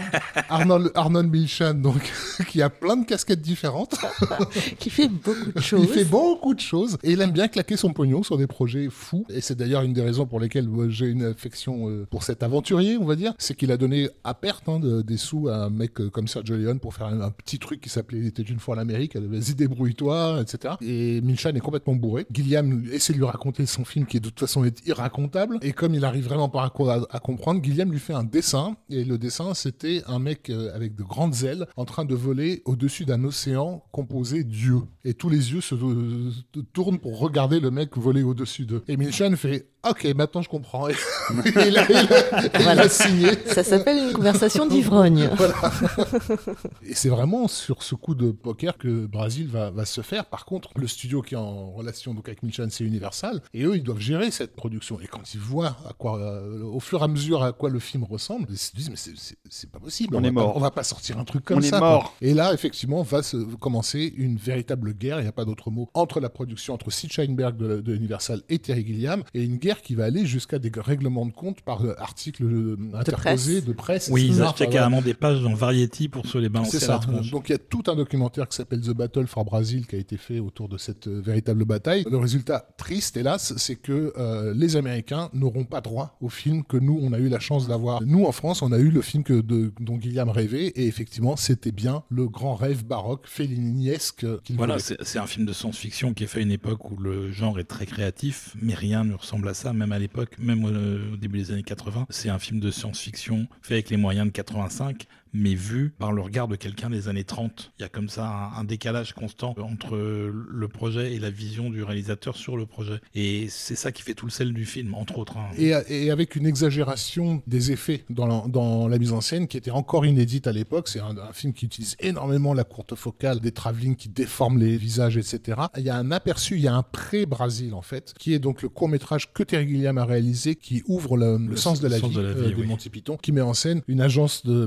Arnold, Arnold Milchan, donc, [laughs] qui a plein de casquettes différentes. [laughs] qui fait beaucoup de choses. Il fait beaucoup de choses et il aime bien claquer son pognon sur des projets fous. Et c'est d'ailleurs une des raisons pour lesquelles j'ai une affection euh, pour cet aventurier, on va dire. C'est qu'il a donné à perte hein, de- des sous à un mec euh, comme Sergio Leone pour faire un, un petit truc qui s'appelait Il était une fois l'Amérique. Vas-y, débrouille-toi, etc. Et Milchan est complètement bourré. Gilliam essaie de lui raconter son film qui de toute façon est irracontable. Et comme il arrive vraiment pas à, à- à comprendre, Gilliam lui fait un dessin. Et le dessin, c'était un mec euh, avec de grandes ailes en train de voler au-dessus d'un océan composé d'yeux. Et tous les yeux se, se tournent pour regarder le mec voler au-dessus d'eux. Et Milchan fait Ok, maintenant je comprends. Et [laughs] il a, il a- il a Voilà. signé. Ça s'appelle une conversation d'ivrogne. [laughs] Et c'est vraiment sur ce coup de poker que Brasil va, va se faire. Par contre, le studio qui est en relation donc avec Milchan, c'est Universal. Et eux, ils doivent gérer cette production. Et quand ils voient à quoi, euh, au fur et à mesure à quoi le film ressemble, ils se disent, mais c'est- pas possible. On va est pas- mort. on va pas sortir un truc comme On est ça. quoi. mort. Et là, effectivement, va se commencer une véritable guerre, il n'y a pas d'autre mot, entre la production, entre Sid Sheinberg de, de Universal et Terry Gilliam, et une guerre qui va aller jusqu'à des règlements de compte par euh, articles euh, interposés presse. de presse. Oui, ils achetaient carrément des pages dans Variety pour se les balancer c'est ça. Donc il y a tout un documentaire qui s'appelle The Battle for Brazil qui a été fait autour de cette euh, véritable bataille. Le résultat triste, hélas, c'est que euh, les Américains n'auront pas droit au film que nous, on a eu la chance d'avoir. Nous, en France, on a eu le film que de, dont Guillaume rêvait, et effectivement, c'était bien le grand rêve baroque, féliniesque qu'il Voilà, c'est c'est un film de science-fiction qui est fait à une époque où le genre est très créatif, mais rien ne ressemble à même à l'époque, même au, au début des années 80. C'est un film de science-fiction fait avec les moyens de 85, mais vu par le regard de quelqu'un des années 30. Il y a comme ça un, un décalage constant entre le projet et la vision du réalisateur sur le projet. Et c'est ça qui fait tout le sel du film, entre autres. hein. Et, et avec une exagération des effets dans la, dans la mise en scène qui était encore inédite à l'époque. C'est un, un film qui utilise énormément la courte focale, des travelling qui déforment les visages, etc. Il y a un aperçu, il y a un pré-Brasil en fait, qui est donc le court métrage que Terry Gilliam a réalisé, qui ouvre le, le sens de la sens vie, de la euh, des oui. Monty Python, qui met en scène une agence de-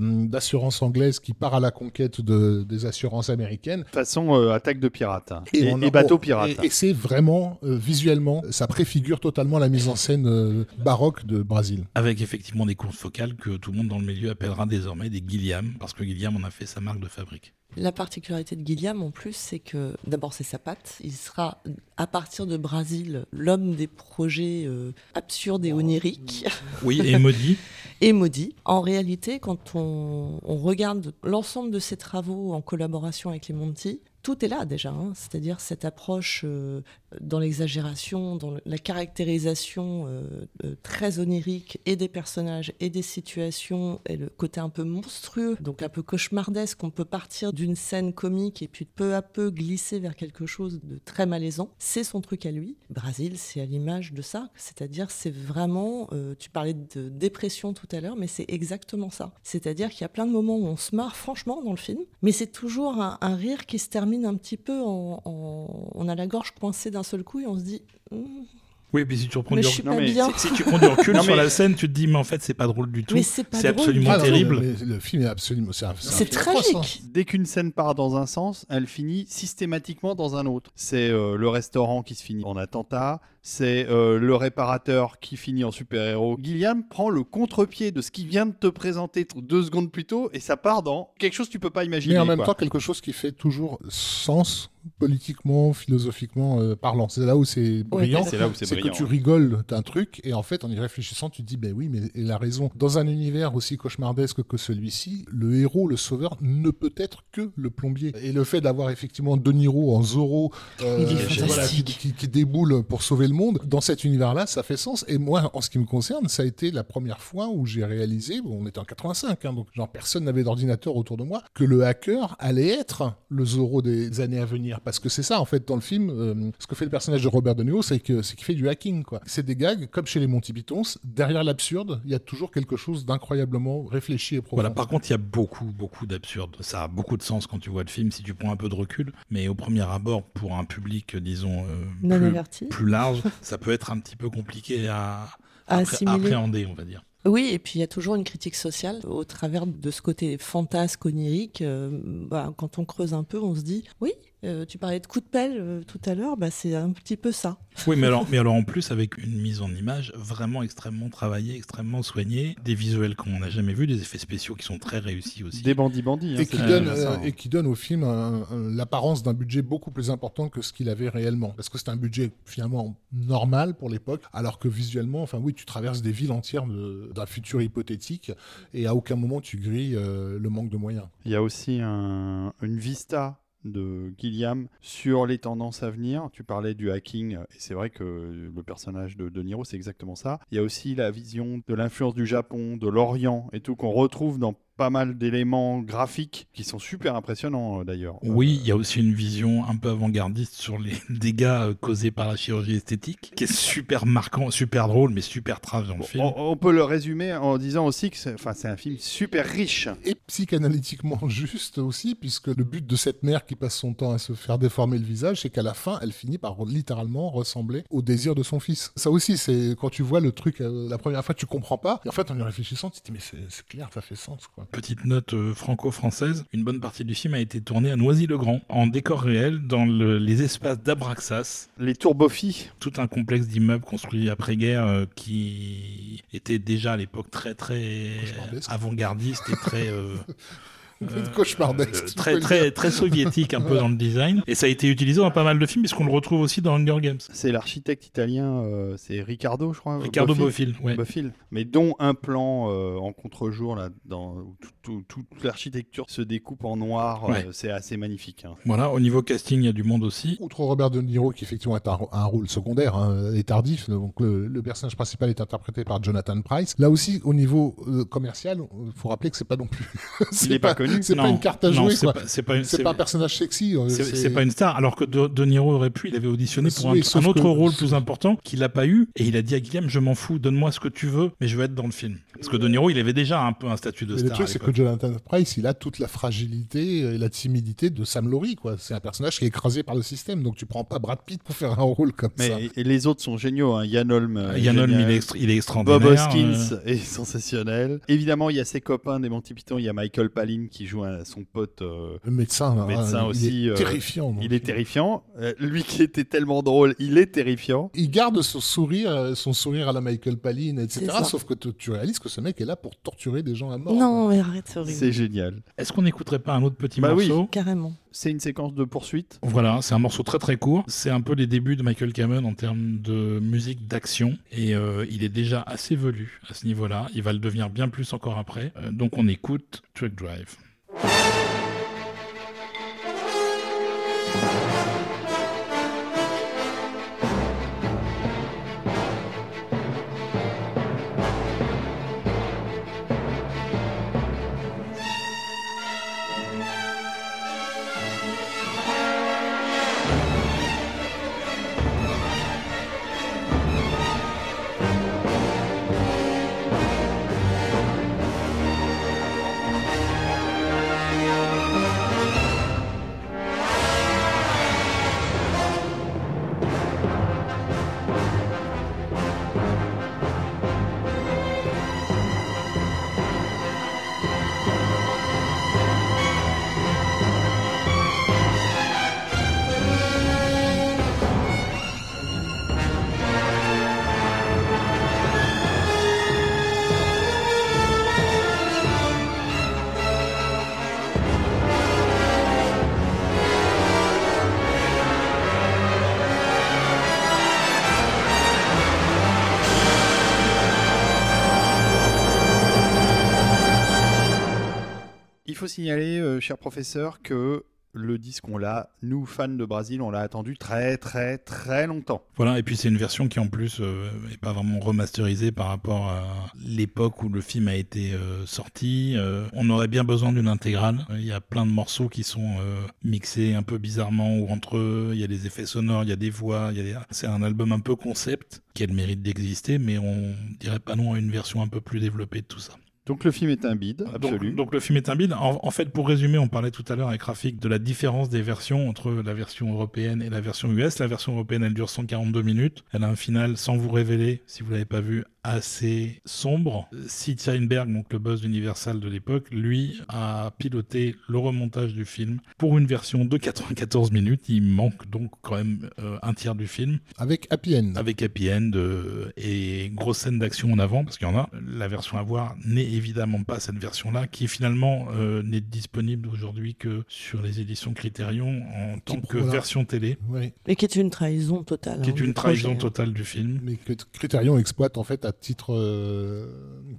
anglaise qui part à la conquête de, des assurances américaines. Façon euh, attaque de pirates. Et, on et a- bateau on- pirate. Et, et c'est vraiment, euh, visuellement, ça préfigure totalement la mise en scène euh, baroque de Brasil. Avec effectivement des courses focales que tout le monde dans le milieu appellera désormais des Gilliam, parce que Gilliam en a fait sa marque de fabrique. La particularité de Gilliam, en plus, c'est que d'abord, c'est sa patte. Il sera, à partir de Brésil, l'homme des projets euh, absurdes et oniriques [laughs] Oui, et maudit. [laughs] et maudits. En réalité, quand on, on regarde l'ensemble de ses travaux en collaboration avec les Monty, tout est là déjà, hein. c'est-à-dire cette approche euh, dans l'exagération, dans la caractérisation euh, euh, très onirique et des personnages et des situations, et le côté un peu monstrueux, donc un peu cauchemardesque. On peut partir d'une scène comique et puis peu à peu glisser vers quelque chose de très malaisant. C'est son truc à lui. Brésil, c'est à l'image de ça, c'est-à-dire c'est vraiment, euh, tu parlais de dépression tout à l'heure, mais c'est exactement ça. C'est-à-dire qu'il y a plein de moments où on se marre franchement dans le film, mais c'est toujours un, un rire qui se termine un petit peu en, en- on a la gorge coincée d'un seul coup et on se dit Hmm, Oui, puis si tu reprends mais du non. Si si tu prends du recul [laughs] Non, sur la scène, tu te dis, mais en fait, c'est pas drôle du tout. Mais c'est pas C'est drôle absolument Ah, non, terrible. le, le film est absolument. C'est atroce, hein. tragique. Dès qu'une scène part dans un sens, elle finit systématiquement dans un autre. C'est euh, le restaurant qui se finit en attentat, c'est euh, le réparateur qui finit en super-héros. Gilliam prend le contre-pied de ce qu'il vient de te présenter deux secondes plus tôt et ça part dans quelque chose que tu peux pas imaginer. Mais en même quoi. temps, quelque chose qui fait toujours sens politiquement, philosophiquement euh, parlant. C'est là où c'est brillant. c'est là où c'est C'est que tu rigoles d'un truc et en fait, en y réfléchissant, tu te dis, ben oui, mais il a raison. Dans un univers aussi cauchemardesque que celui-ci, le héros, le sauveur, ne peut être que le plombier. Et le fait d'avoir effectivement De Niro en Zorro, euh, qui- qui déboule pour sauver le monde. Dans cet univers-là, ça fait sens. Et moi, en ce qui me concerne, ça a été la première fois où j'ai réalisé, bon, on était en 85, hein, donc genre personne n'avait d'ordinateur autour de moi, que le hacker allait être le Zorro des années à venir. Parce que c'est ça, en fait, dans le film, euh, ce que fait le personnage de Robert De Niro, c'est que c'est qu'il fait du hacking, quoi. C'est des gags, comme chez les Monty Pythons, derrière l'absurde, il y a toujours quelque chose d'incroyablement réfléchi et profond. Voilà, par contre, il y a beaucoup, beaucoup d'absurde. Ça a beaucoup de sens quand tu vois le film, si tu prends un peu de recul. Mais au premier abord, pour un public, disons, euh, plus large, ça peut être un petit peu compliqué à, appréhender, on va dire. Oui, et puis il y a toujours une critique sociale au travers de ce côté fantasque, onirique. euh, bah, quand on creuse un peu, on se dit, oui, euh, tu parlais de coup de pelle euh, tout à l'heure, bah, c'est un petit peu ça. Oui, mais alors, [laughs] mais alors en plus, avec une mise en image vraiment extrêmement travaillée, extrêmement soignée, des visuels qu'on n'a jamais vus, des effets spéciaux qui sont très réussis aussi. Des bandits bandits. hein, et, c'est qui donne, ça, euh, hein. et qui donne au film l'apparence d'un budget beaucoup plus important que ce qu'il avait réellement. Parce que c'est un budget finalement normal pour l'époque, alors que visuellement, enfin oui, tu traverses des villes entières d'un futur hypothétique et à aucun moment tu grilles euh, le manque de moyens. Il y a aussi un- une vista de Gilliam sur les tendances à venir. Tu parlais du hacking, et c'est vrai que le personnage de De Niro, c'est exactement ça. Il y a aussi la vision de l'influence du Japon, de l'Orient et tout, qu'on retrouve dans pas mal d'éléments graphiques qui sont super impressionnants euh, d'ailleurs. Oui, il y a aussi une vision un peu avant-gardiste sur les [laughs] dégâts euh, causés par la chirurgie esthétique, qui est super marquant, super drôle, mais super trash dans le film. On, on peut le résumer en disant aussi que c'est enfin, c'est un film super riche. Et psychanalytiquement [laughs] juste aussi, puisque le but de cette mère qui passe son temps à se faire déformer le visage, c'est qu'à la fin, elle finit par littéralement ressembler au désir de son fils. Ça aussi, c'est quand tu vois le truc euh, la première fois, tu comprends pas. Et en fait, en y réfléchissant, tu te dis, mais c'est c'est clair, ça fait sens, quoi. Petite note euh, franco-française, une bonne partie du film a été tournée à Noisy-le-Grand, en décor réel, dans le- les espaces d'Abraxas, Les tourbofis, tout un complexe d'immeubles construits après-guerre euh, qui était déjà à l'époque très très avant-gardiste et très euh, [laughs] [laughs] Cauchemardesque, euh, tu peux très très très soviétique un peu dans le [laughs] design et ça a été utilisé dans pas mal de films puisqu'on le retrouve aussi dans Hunger Games. c'est l'architecte italien, euh, c'est Riccardo, je crois. Ricardo Bofill. Bofill, ouais. Bofill. mais dont un plan euh, en contre-jour là, dans où tout- tout- toute l'architecture se découpe en noir, euh, c'est assez magnifique. hein. Voilà, au niveau casting, il y a du monde aussi. Outre Robert De Niro, qui effectivement est un, un rôle secondaire hein, et tardif, donc le, le personnage principal est interprété par Jonathan Price. Là aussi, au niveau euh, commercial, il faut rappeler que c'est pas non plus. [laughs] Il est pas connu. C'est pas une carte à jouer, c'est quoi. pas- C'est pas, un personnage sexy. euh, c'est- pas une star, alors que De, De Niro aurait pu, il avait auditionné pour un, Oui, sauf un autre que- rôle plus important qu'il n'a pas eu, et il a dit à Guillaume, je m'en fous, donne-moi ce que tu veux, mais je veux être dans le film. Parce que De Niro, il avait déjà un peu un statut de Mais le star. truc, c'est que. Jonathan Price, il a toute la fragilité et la timidité de Sam Laurie, quoi. C'est un personnage qui est écrasé par le système, donc tu prends pas Brad Pitt pour faire un rôle comme ça. Mais et les autres sont géniaux. Hein. Yann Holm, euh, Yann Holm, génial. il est, extra- il est extraordinaire. Bob Hoskins euh, est [laughs] sensationnel. Évidemment, il y a ses copains des Monty Python. Il y a Michael Palin qui joue un- son pote. euh, Le médecin, là, Médecin il aussi, est euh, terrifiant. il est terrifiant. Euh, lui qui était tellement drôle, il est terrifiant. Il garde son sourire, euh, son sourire à la Michael Palin, etc. Sauf que tu, tu réalises que ce mec est là pour torturer des gens à mort. Non, mais arrête, c'est horrible. C'est génial. Est-ce qu'on n'écouterait pas un autre petit Bah oui. morceau Carrément. C'est une séquence de poursuite. Voilà, c'est un morceau très très court. C'est un peu les débuts de Michael Cameron en termes de musique d'action. Et euh, il est déjà assez velu à ce niveau-là. Il va le devenir bien plus encore après. Euh, donc on écoute Truck Drive. Il faut signaler, euh, cher professeur, que le disque, on l'a, nous, fans de Brésil, on l'a attendu très, très, très longtemps. Voilà, et puis c'est une version qui en plus euh, est pas vraiment remasterisée par rapport à l'époque où le film a été euh, sorti. Euh, on aurait bien besoin d'une intégrale. Il y a plein de morceaux qui sont euh, mixés un peu bizarrement ou entre eux. Il y a des effets sonores, il y a des voix. il C'est un album un peu concept qui a le mérite d'exister, mais on dirait pas non à une version un peu plus développée de tout ça. Donc le film est un bide, absolu. Donc, donc le film est un bide. En, en fait, pour résumer, on parlait tout à l'heure avec Rafik de la différence des versions entre la version européenne et la version US. La version européenne, elle dure 142 minutes. Elle a un final, sans vous révéler, si vous l'avez pas vu, assez sombre. Sid Sheinberg, donc le boss d'Universal de l'époque, lui a piloté le remontage du film pour une version de 94 minutes. Il manque donc quand même euh, un tiers du film Avec Happy End. avec happy end euh, et grosse scène d'action en avant parce qu'il y en a. La version à voir n'est évidemment pas cette version-là qui finalement euh, n'est disponible aujourd'hui que sur les éditions Criterion en tant que voilà. version télé, Oui. Mais qui est une trahison totale. qui hein, est une du trahison projet. totale du film. Mais que Criterion exploite en fait à titre euh,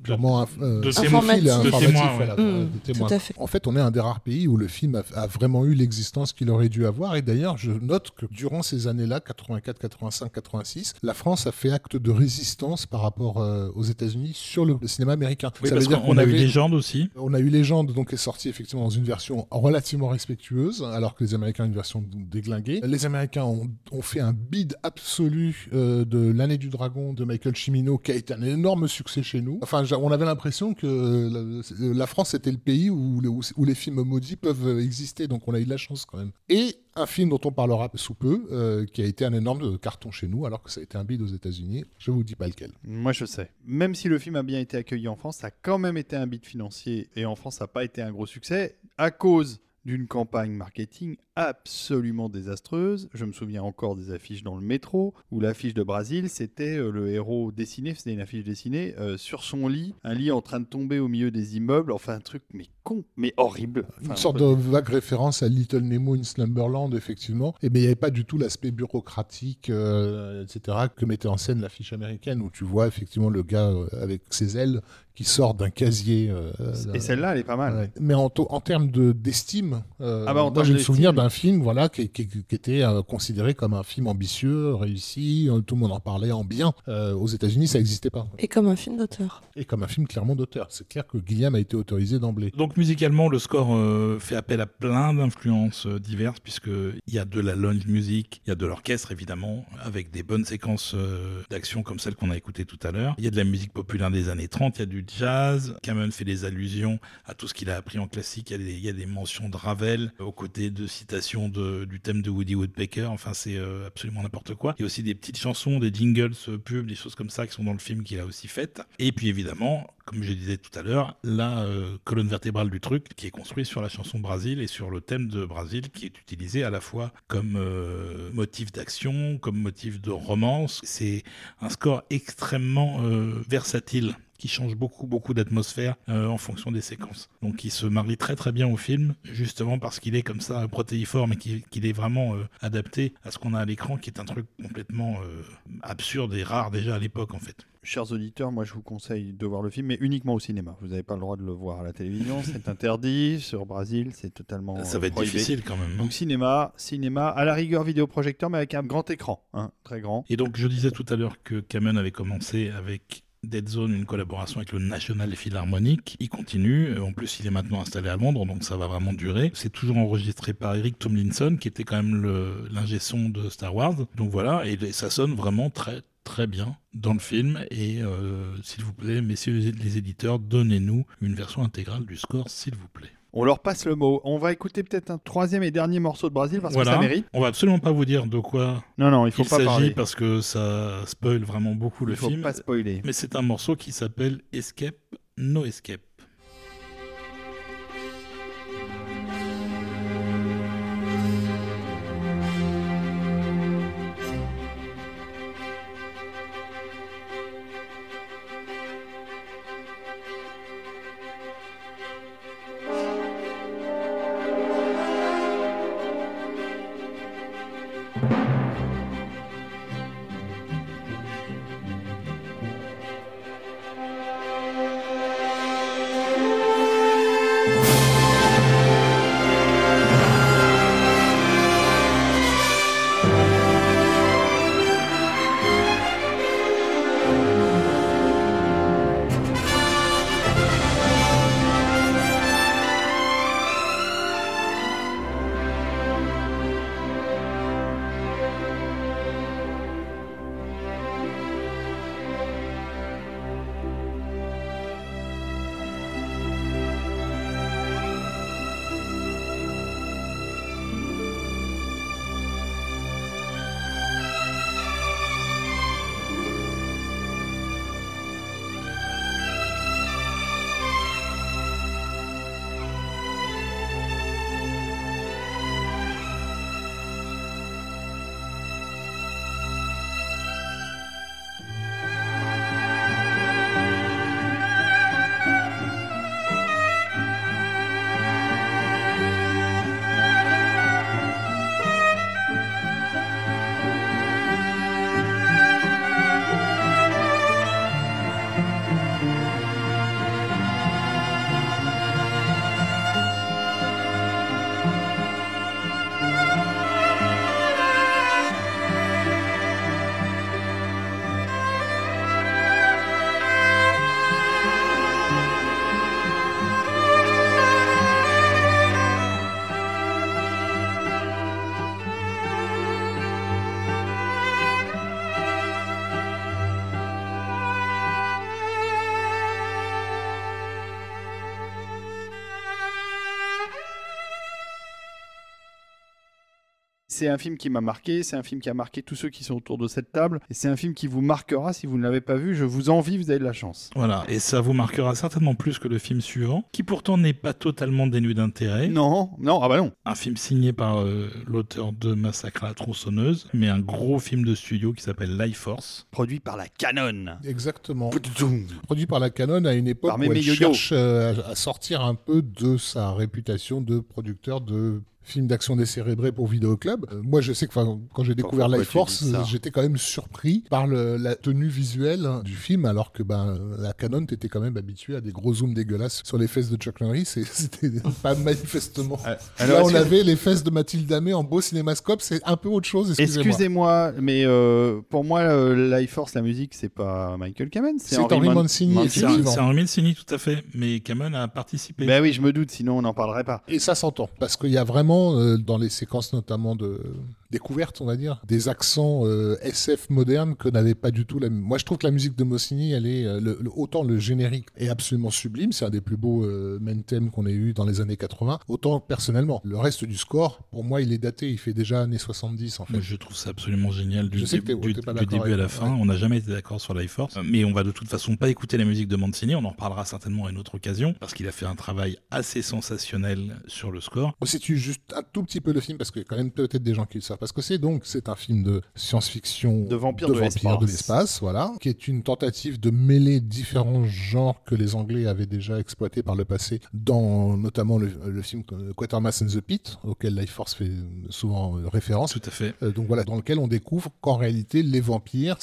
purement euh, De cinéphile informatif, témoin, voilà, ouais. de témoin. Tout à fait. En fait, on est un des rares pays où le film a, a vraiment eu l'existence qu'il aurait dû avoir. Et d'ailleurs, je note que durant ces années-là, 84, 85, 86, la France a fait acte de résistance par rapport euh, aux États-Unis sur le, le cinéma américain. Oui, Ça parce veut dire qu'on a eu avait- Légende aussi. On a eu Légende, donc, qui est sorti effectivement dans une version relativement respectueuse, alors que les Américains ont une version déglinguée. Les Américains ont, ont fait un bid absolu euh, de L'année du dragon de Michael Cimino, qui a été un énorme succès chez nous. Enfin, on avait l'impression que la, la France était le pays où, où- les films maudits peuvent exister, donc on a eu de la chance quand même. Et un film dont on parlera sous peu, euh, qui a été un énorme carton chez nous, alors que ça a été un bid aux États-Unis. Je vous dis pas lequel. Moi, je sais. Même si le film a bien été accueilli en France, ça a quand même été un bid financier. Et en France, ça n'a pas été un gros succès à cause d'une campagne marketing absolument désastreuse. Je me souviens encore des affiches dans le métro, où l'affiche de Brésil, c'était euh, le héros dessiné, c'était une affiche dessinée, euh, sur son lit, un lit en train de tomber au milieu des immeubles, enfin un truc, mais con, mais horrible. Enfin, Une sorte de vague référence à Little Nemo in Slumberland, effectivement. Et mais il n'y avait pas du tout l'aspect bureaucratique, euh, etc., que mettait en scène l'affiche américaine, où tu vois effectivement le gars avec ses ailes qui sort d'un casier. euh, Et celle-là, elle est pas mal. Ouais. Mais en, en termes de- d'estime, euh, Ah bah, moi j'ai le souvenir d'un film voilà, qui, qui- qui était euh, considéré comme un film ambitieux, réussi, euh, tout le monde en parlait en bien. Euh, aux États-Unis, ça n'existait pas. Et comme un film d'auteur. Et comme un film clairement d'auteur. C'est clair que Guillaume a été autorisé d'emblée. Donc musicalement, le score euh, fait appel à plein d'influences euh, diverses, puisqu'il y a de la lounge music, il y a de l'orchestre évidemment, avec des bonnes séquences euh, d'action comme celle qu'on a écoutée tout à l'heure. Il y a de la musique populaire des années 30, il y a du jazz. Cameron fait des allusions à tout ce qu'il a appris en classique. Il y a des, il y a des mentions de Ravel, aux côtés de de- du thème de Woody Woodpecker. Enfin, c'est euh, absolument n'importe quoi. Il y a aussi des petites chansons, des jingles, euh, pubs, des choses comme ça qui sont dans le film qu'il a aussi faites. Et puis évidemment, comme je disais tout à l'heure, la euh, colonne vertébrale du truc qui est construite sur la chanson Brésil et sur le thème de Brésil qui est utilisé à la fois comme motif d'action, comme motif de romance. C'est un score extrêmement versatile qui change beaucoup beaucoup d'atmosphère euh, en fonction des séquences. Donc il se marie très très bien au film, justement parce qu'il est comme ça protéiforme et qu'il est vraiment euh, adapté à ce qu'on a à l'écran, qui est un truc complètement euh, absurde et rare déjà à l'époque en fait. Chers auditeurs, moi je vous conseille de voir le film, mais uniquement au cinéma. Vous n'avez pas le droit de le voir à la télévision, [laughs] c'est interdit. Sur Brésil, c'est totalement. Ça va être prohibé. difficile quand même. hein. Donc cinéma, cinéma, à la rigueur vidéoprojecteur, mais avec un grand écran, hein, très grand. Et donc, je disais tout à l'heure que Cameron avait commencé avec Dead Zone, une collaboration avec le National Philharmonic. Il continue. Euh, En plus, il est maintenant installé à Londres, donc ça va vraiment durer. C'est toujours enregistré par Eric Tomlinson, qui était quand même l'ingé son de Star Wars. Donc voilà, et ça sonne vraiment très très bien dans le film et euh, s'il vous plaît messieurs les éditeurs donnez-nous une version intégrale du score s'il vous plaît On leur passe le mot. On va écouter peut-être un troisième et dernier morceau de Brésil parce voilà que ça mérite. on va absolument pas vous dire de quoi Non, non, il faut il pas s'agit parce que ça spoil vraiment beaucoup le il faut film pas spoiler. Mais c'est un morceau qui s'appelle Escape, No Escape. C'est un film qui m'a marqué, c'est un film qui a marqué tous ceux qui sont autour de cette table, et c'est un film qui vous marquera si vous ne l'avez pas vu. Je vous envie, vous avez de la chance. Voilà, et ça vous marquera certainement plus que le film suivant, qui pourtant n'est pas totalement dénué d'intérêt. Non, non, ah bah non. Un film signé par euh, l'auteur de Massacre à la tronçonneuse, mais un gros film de studio qui s'appelle Life Force. Produit par la Canon. Exactement. Produit par la Canon à une époque Par où elle cherche euh, à sortir un peu de sa réputation de producteur de films d'action décérébrés pour Vidéoclub. Euh, moi, je sais que quand j'ai découvert Life Force, j'étais quand même surpris par le- la tenue visuelle hein, du film, alors que ben, la Canon, t'étais quand même habitué à des gros zooms dégueulasses sur les fesses de Chuck Norris, et [laughs] c'était pas manifestement. alors, Là, on avait les fesses de Mathilde Amé en beau cinémascope, c'est un peu autre chose, excusez-moi. Mais euh, pour moi, euh, Life Force, la musique, c'est pas Michael Kamen, c'est Henry Man- Mancini, C'est un Mancini, tout à fait, mais Cameron a participé. Ben oui, je me doute, sinon on n'en parlerait pas. Et ça s'entend, parce qu'il y a vraiment, euh, dans les séquences notamment de découverte, on va dire, des accents euh, SF modernes que n'avait pas du tout la... Moi, je trouve que la musique de Mossini, elle est... euh, le- le- autant le générique est absolument sublime, c'est un des plus beaux euh, main thèmes qu'on ait eu dans les années 80, autant personnellement. Le reste du score, pour moi, il est daté, il fait déjà années 70, en fait. Moi, je trouve ça absolument génial du, que du- début à la fin. On n'a jamais été d'accord sur Life Force, mais on va de toute façon pas écouter la musique de Mancini. On en reparlera certainement à une autre occasion parce qu'il a fait un travail assez sensationnel sur le score. On situe juste un tout petit peu le film parce qu'il y a quand même peut-être des gens qui le savent parce que c'est donc c'est un film de science-fiction De vampires de l'espace. de l'espace, voilà, qui est une tentative de mêler différents genres que les Anglais avaient déjà exploités par le passé dans notamment le, le film Quatermass and the Pit auquel Life Force fait souvent euh, référence. Tout à fait. Euh, donc voilà, dans lequel on découvre qu'en réalité, les vampires,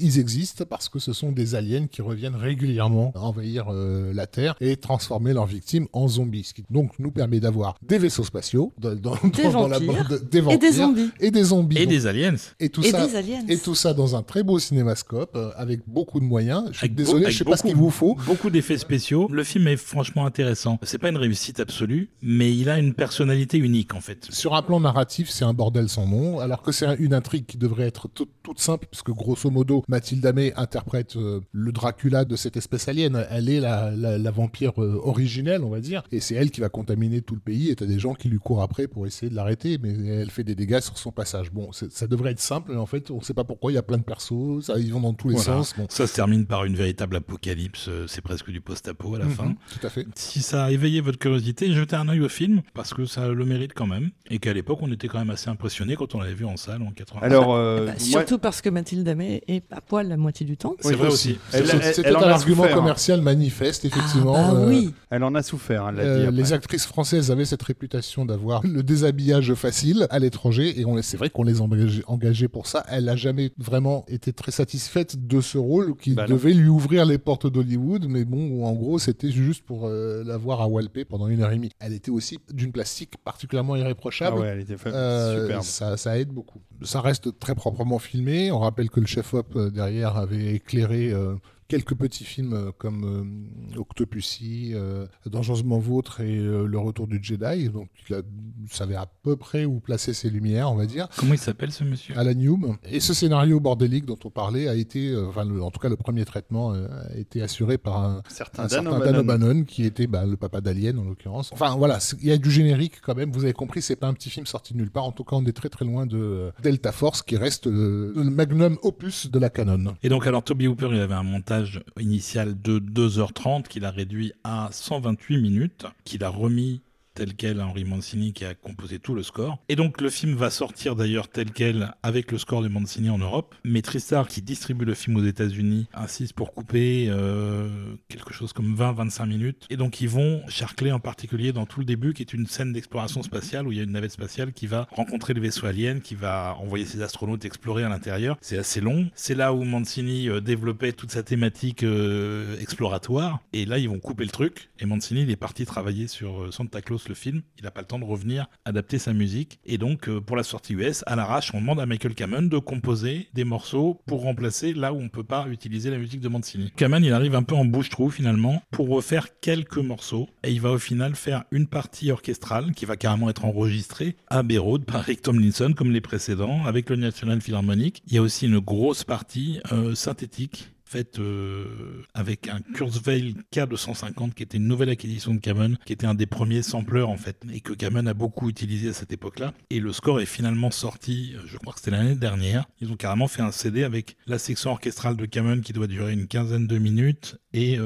ils existent parce que ce sont des aliens qui reviennent régulièrement envahir euh, la Terre et transformer leurs victimes en zombies. Ce qui donc nous permet d'avoir des vaisseaux spatiaux dans, dans- Des dans la vampires bande- des Et vampires des zombies. Et des zombies. Et Donc, des aliens. et tout Et ça. des aliens. Et tout ça dans un très beau cinémascope euh, avec beaucoup de moyens. Je suis Avec désolé, je sais pas ce qu'il vous faut. Beaucoup d'effets spéciaux. Le film est franchement intéressant. C'est pas une réussite absolue, mais il a une personnalité unique en fait. Sur un plan narratif, c'est un bordel sans nom, alors que c'est une intrigue qui devrait être toute, toute simple, puisque grosso modo, Mathilde Amé interprète euh, le Dracula de cette espèce alien. Elle est la, la- la vampire euh, originelle, on va dire, et c'est elle qui va contaminer tout le pays, et t'as des gens qui lui courent après pour essayer de l'arrêter, mais elle fait des dégâts sur son passage. Bon, ça devrait être simple, mais en fait, on sait pas pourquoi, il y a plein de persos, ça, ils vont dans tous les Voilà. sens. Bon. Ça se termine par une véritable apocalypse. euh, C'est presque du post-apo à la fin. Mhm, tout à fait. Si ça a éveillé votre curiosité, jetez un œil au film parce que ça le mérite quand même. Et qu'à l'époque, on était quand même assez impressionné quand on l'avait vu en salle en 80. Alors, euh, Bah, moi- surtout parce que Mathilde Amé est à poil la moitié du temps. c'est oui, vrai aussi. C'est- un argument souffert. commercial manifeste, effectivement. Ah, bah euh, oui. elle en a souffert, elle l'a dit. après. les actrices françaises avaient cette réputation d'avoir le déshabillage facile à l'étranger et c'est vrai qu'on les engageait, engagait pour ça. Elle n'a jamais vraiment été très satisfaite de ce rôle qui Bah devait lui ouvrir les portes d'Hollywood, mais bon, en gros, c'était juste pour euh, la voir à Walpé pendant une heure et demie. Elle était aussi d'une plastique particulièrement Ah irréprochable. ouais, elle était Euh, superbe. ça, ça aide beaucoup. Ça reste très proprement filmé. On rappelle que le chef-op euh, derrière avait éclairé euh, quelques petits films euh, comme euh, Octopussy, euh, Dangereusement Vôtre et euh, Le Retour du Jedi. Donc il a- savait à peu près où placer ses lumières, on va dire. Comment il s'appelle ce monsieur? Alan Hume. Et ce scénario bordélique dont on parlait a été, enfin, le- en tout cas le premier traitement euh, a été assuré par un, Certain un Dan certain O'Bannon. Dan O'Bannon, qui était bah, le papa d'Alien en l'occurrence. Enfin voilà, il y a du générique quand même. Vous avez compris, c'est pas un petit film sorti de nulle part. En tout cas, on est très très loin de Delta Force, qui reste euh, le magnum opus de la canon. Et donc, alors, Toby Hooper, il avait un montage initial de 2h30 qu'il a réduit à 128 minutes, qu'il a remis tel quel Henri Mancini qui a composé tout le score. Et donc le film va sortir d'ailleurs tel quel avec le score de Mancini en Europe. Mais Tristar qui distribue le film aux États-Unis insiste pour couper euh, quelque chose comme 20-25 minutes. Et donc ils vont charcler en particulier dans tout le début qui est une scène d'exploration spatiale où il y a une navette spatiale qui va rencontrer le vaisseau alien, qui va envoyer ses astronautes explorer à l'intérieur. C'est assez long. C'est là où Mancini euh, développait toute sa thématique euh, exploratoire. Et là ils vont couper le truc. Et Mancini il est parti travailler sur Santa Claus le film. Il n'a pas le temps de revenir adapter sa musique. Et donc euh, pour la sortie US, à l'arrache, on demande à Michael Kamen de composer des morceaux pour remplacer là où on peut pas utiliser la musique de Mancini. Kamen il arrive un peu en bouche-trou finalement pour refaire quelques morceaux. Et il va au final faire une partie orchestrale qui va carrément être enregistrée à Road par Rick Tomlinson comme les précédents avec le National Philharmonic. Il y a aussi une grosse partie euh, synthétique euh, avec un Kurzweil K250 qui était une nouvelle acquisition de Cameron, qui était un des premiers sampleurs en fait, et que Cameron a beaucoup utilisé à cette époque-là. Et le score est finalement sorti, je crois que c'était l'année dernière. Ils ont carrément fait un CD avec la section orchestrale de Cameron qui doit durer une quinzaine de minutes et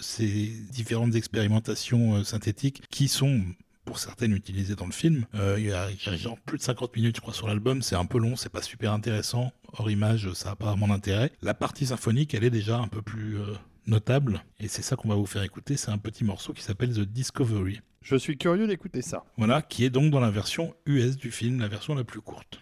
ces différentes expérimentations synthétiques qui sont pour certaines utilisées dans le film. Euh, il y, a genre plus de 50 minutes, je crois, sur l'album. C'est un peu long, c'est pas super intéressant. Hors image, ça n'a pas mon intérêt. La partie symphonique, elle est déjà un peu plus euh, notable. Et c'est ça qu'on va vous faire écouter. C'est un petit morceau qui s'appelle The Discovery. Je suis curieux d'écouter ça. Voilà, qui est donc dans la version US du film, la version la plus courte.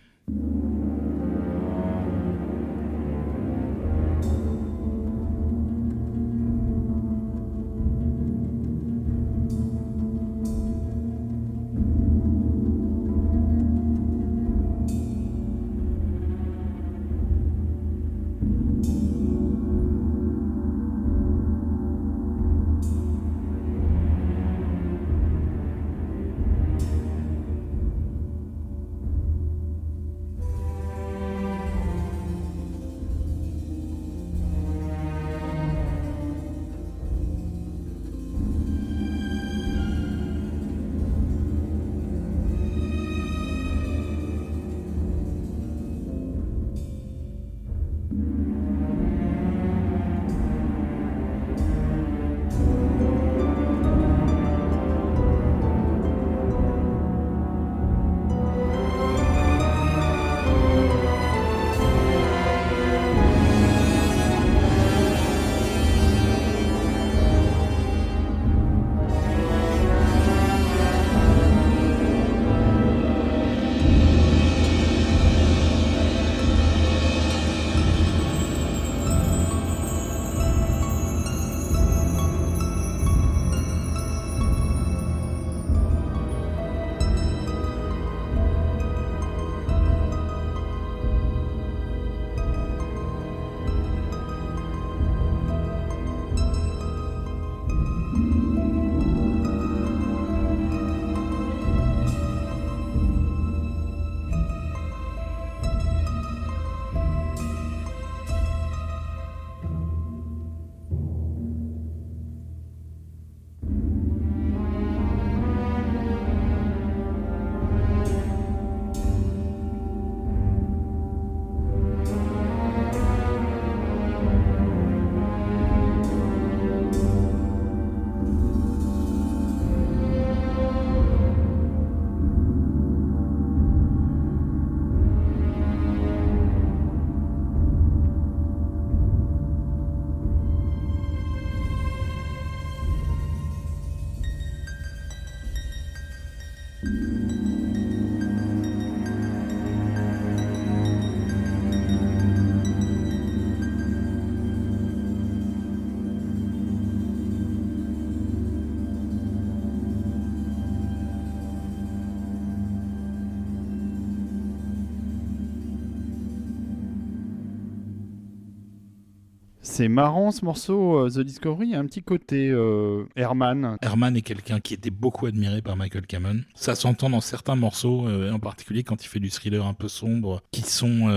C'est marrant ce morceau, euh, The Discovery, a un petit côté euh, Herman. Herman est quelqu'un qui était beaucoup admiré par Michael Cameron. Ça s'entend dans certains morceaux, euh, en particulier quand il fait du thriller un peu sombre, qui sont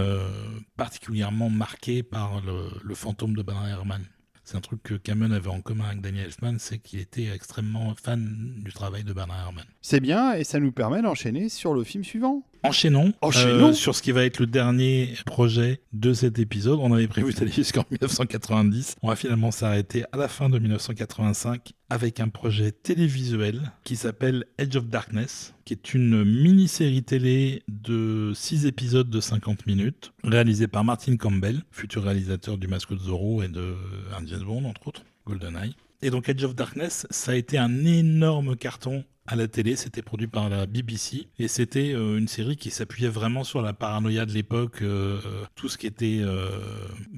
particulièrement marqués par le, fantôme de Bernard Herrmann. C'est un truc que Cameron avait en commun avec Daniel Elfman, c'est qu'il était extrêmement fan du travail de Bernard Herrmann. C'est bien, et ça nous permet d'enchaîner sur le film suivant. Enchaînons, euh, sur ce qui va être le dernier projet de cet épisode. On avait prévu d'aller jusqu'en [laughs] 1990. On va finalement s'arrêter à la fin de 1985 avec un projet télévisuel qui s'appelle Edge of Darkness, qui est une mini-série télé de 6 épisodes de 50 minutes, réalisée par Martin Campbell, futur réalisateur du Masque de Zorro et de James Bond, entre autres, GoldenEye. Et donc Edge of Darkness, ça a été un énorme carton à la télé, c'était produit par la BBC et c'était euh, une série qui s'appuyait vraiment sur la paranoïa de l'époque, euh, tout ce qui était euh,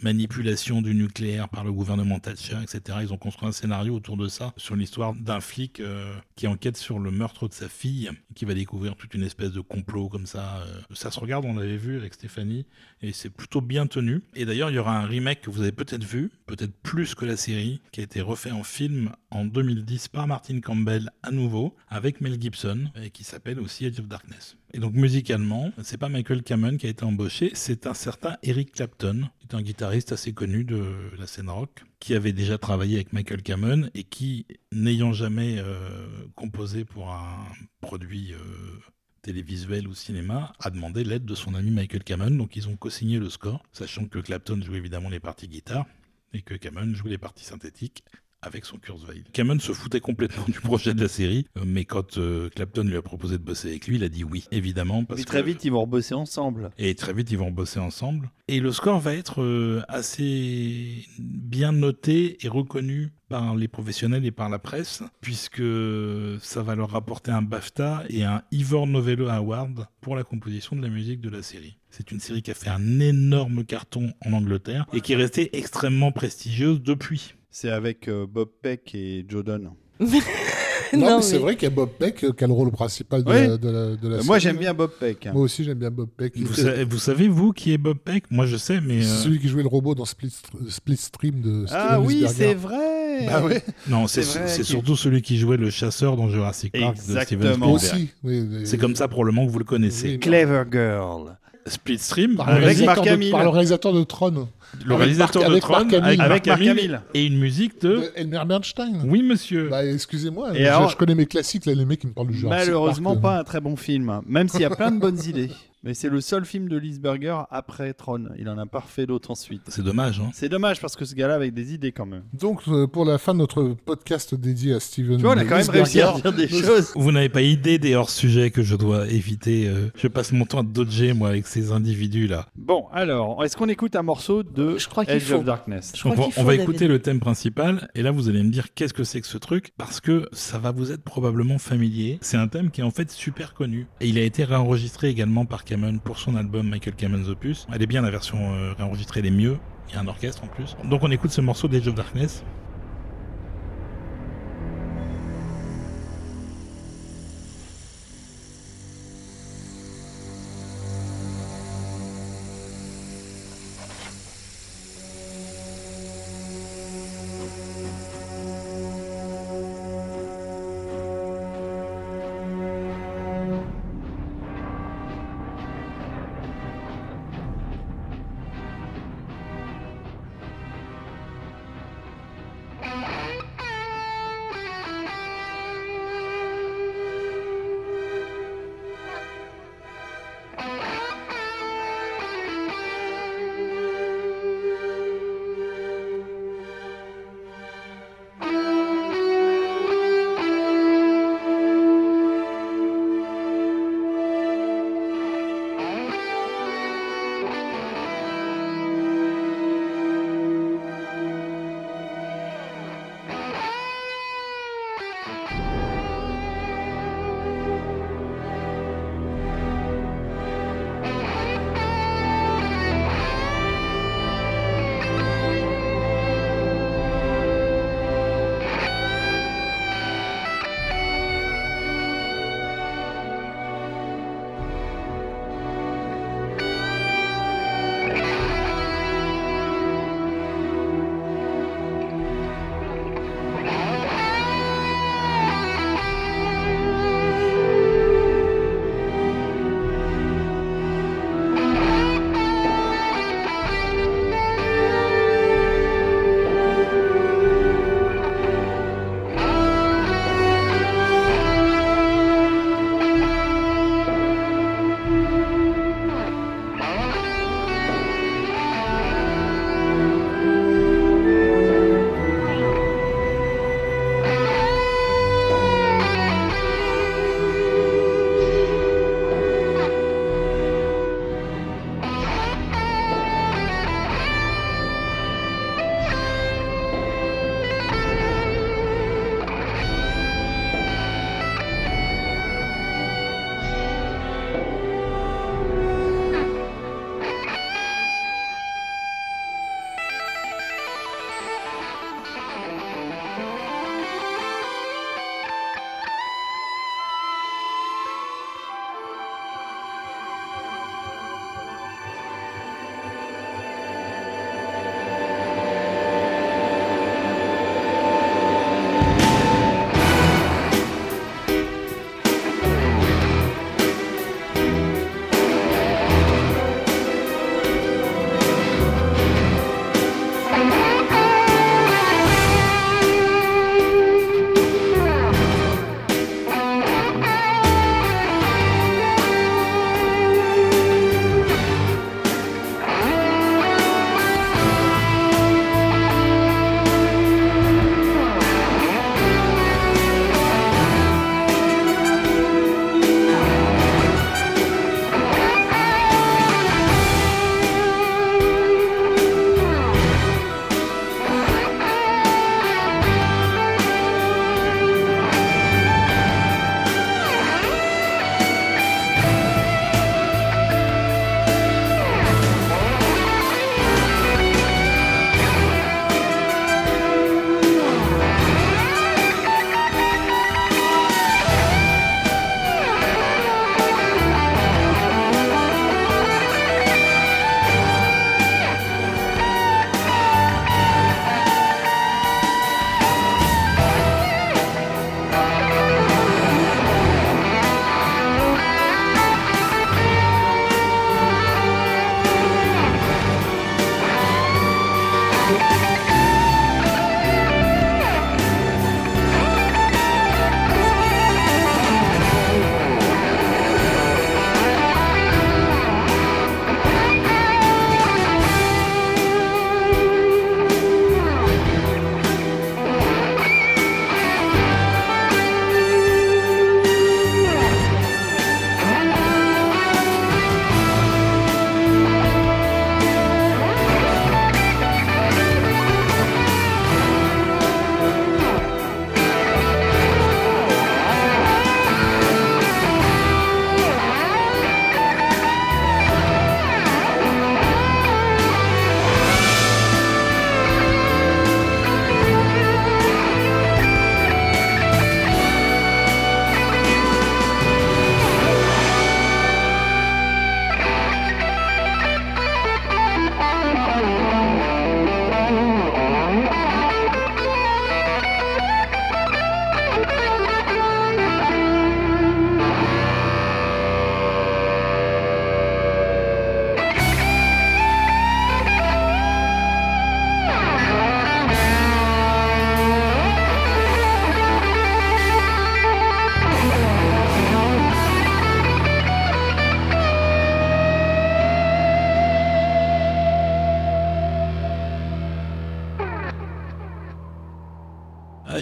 manipulation du nucléaire par le gouvernement Thatcher, etc. Ils ont construit un scénario autour de ça, sur l'histoire d'un flic qui enquête sur le meurtre de sa fille, qui va découvrir toute une espèce de complot comme ça. Ça se regarde, on l'avait vu avec Stéphanie, et c'est plutôt bien tenu. Et d'ailleurs, il y aura un remake que vous avez peut-être vu, peut-être plus que la série, qui a été refait en film en 2010 par Martin Campbell à nouveau, avec Mel Gibson, et qui s'appelle aussi Edge of Darkness. Et donc musicalement, c'est pas Michael Cameron qui a été embauché, c'est un certain Eric Clapton, C'est un guitariste assez connu de la scène rock qui avait déjà travaillé avec Michael Kamen et qui, n'ayant jamais euh, composé pour un produit euh, télévisuel ou cinéma, a demandé l'aide de son ami Michael Kamen. Donc ils ont co-signé le score, sachant que Clapton jouait évidemment les parties guitare et que Kamen jouait les parties synthétiques avec son Kurzweil. Cameron se foutait complètement du projet de la série, euh, mais quand euh, Clapton lui a proposé de bosser avec lui, il a dit oui, évidemment. Parce Et très que- vite, ils vont rebosser ensemble. Et très vite, ils vont bosser ensemble. Et le score va être euh, assez bien noté et reconnu par les professionnels et par la presse, puisque ça va leur rapporter un BAFTA et un Ivor Novello Award pour la composition de la musique de la série. C'est une série qui a fait un énorme carton en Angleterre et qui est restée extrêmement prestigieuse depuis. C'est avec euh, Bob Peck et Joe Dunn. [laughs] Non, mais c'est mais- vrai qu'il y a Bob Peck euh, qui a le rôle principal de Oui. la, de la, de la Euh, série. Moi, j'aime bien Bob Peck. Moi aussi, j'aime bien Bob Peck. Vous, C'est sa- vous savez, vous, qui est Bob Peck? Moi, je sais, mais... euh, Celui qui jouait le robot dans Split, Split Stream de Steven Ah oui, Spielberg. c'est vrai. Bah ouais, Non, c'est C'est vrai c'est qu'il- surtout celui qui jouait le chasseur dans Jurassic Park de Steven Exactement. moi Spielberg. aussi. oui, oui. C'est comme ça probablement que vous le connaissez. Oui, Clever Girl. Split Stream, Par, Avec le réalisateur Marc de- Hamill. par le réalisateur de Tron, le avec réalisateur Marc- de avec Tron, Marc Hamill. avec, Marc Hamill, et une musique de... de Elmer Bernstein. Oui, monsieur. Bah, excusez-moi, je, alors- je connais mes classiques, là, les mecs qui me parlent du Jurassic Malheureusement, pas un très bon film, même s'il y a plein de bonnes idées. Mais c'est le seul film de Lisberger après Tron. Il en a pas refait d'autres ensuite. C'est dommage, hein. C'est dommage parce que ce gars-là avait des idées quand même. Donc, euh, pour la fin de notre podcast dédié à Steven Tu vois, on a quand même réussi à dire des choses. Vous n'avez pas idée des hors-sujets que je dois éviter. euh, je passe mon temps à dodger, moi, avec ces individus-là. Bon, alors, est-ce qu'on écoute un morceau de Je crois qu'il Edge faut. of Darkness Je Donc, crois on, qu'il on va écouter le thème principal, et là, vous allez me dire qu'est-ce que c'est que ce truc, parce que ça va vous être probablement familier. C'est un thème qui est en fait super connu. Et il a été réenregistré également par Cameron pour son album Michael Camen's Opus. Elle est bien, la version euh, réenregistrée, elle est mieux. Il y a un orchestre en plus. Donc, on écoute ce morceau d'Age of Darkness.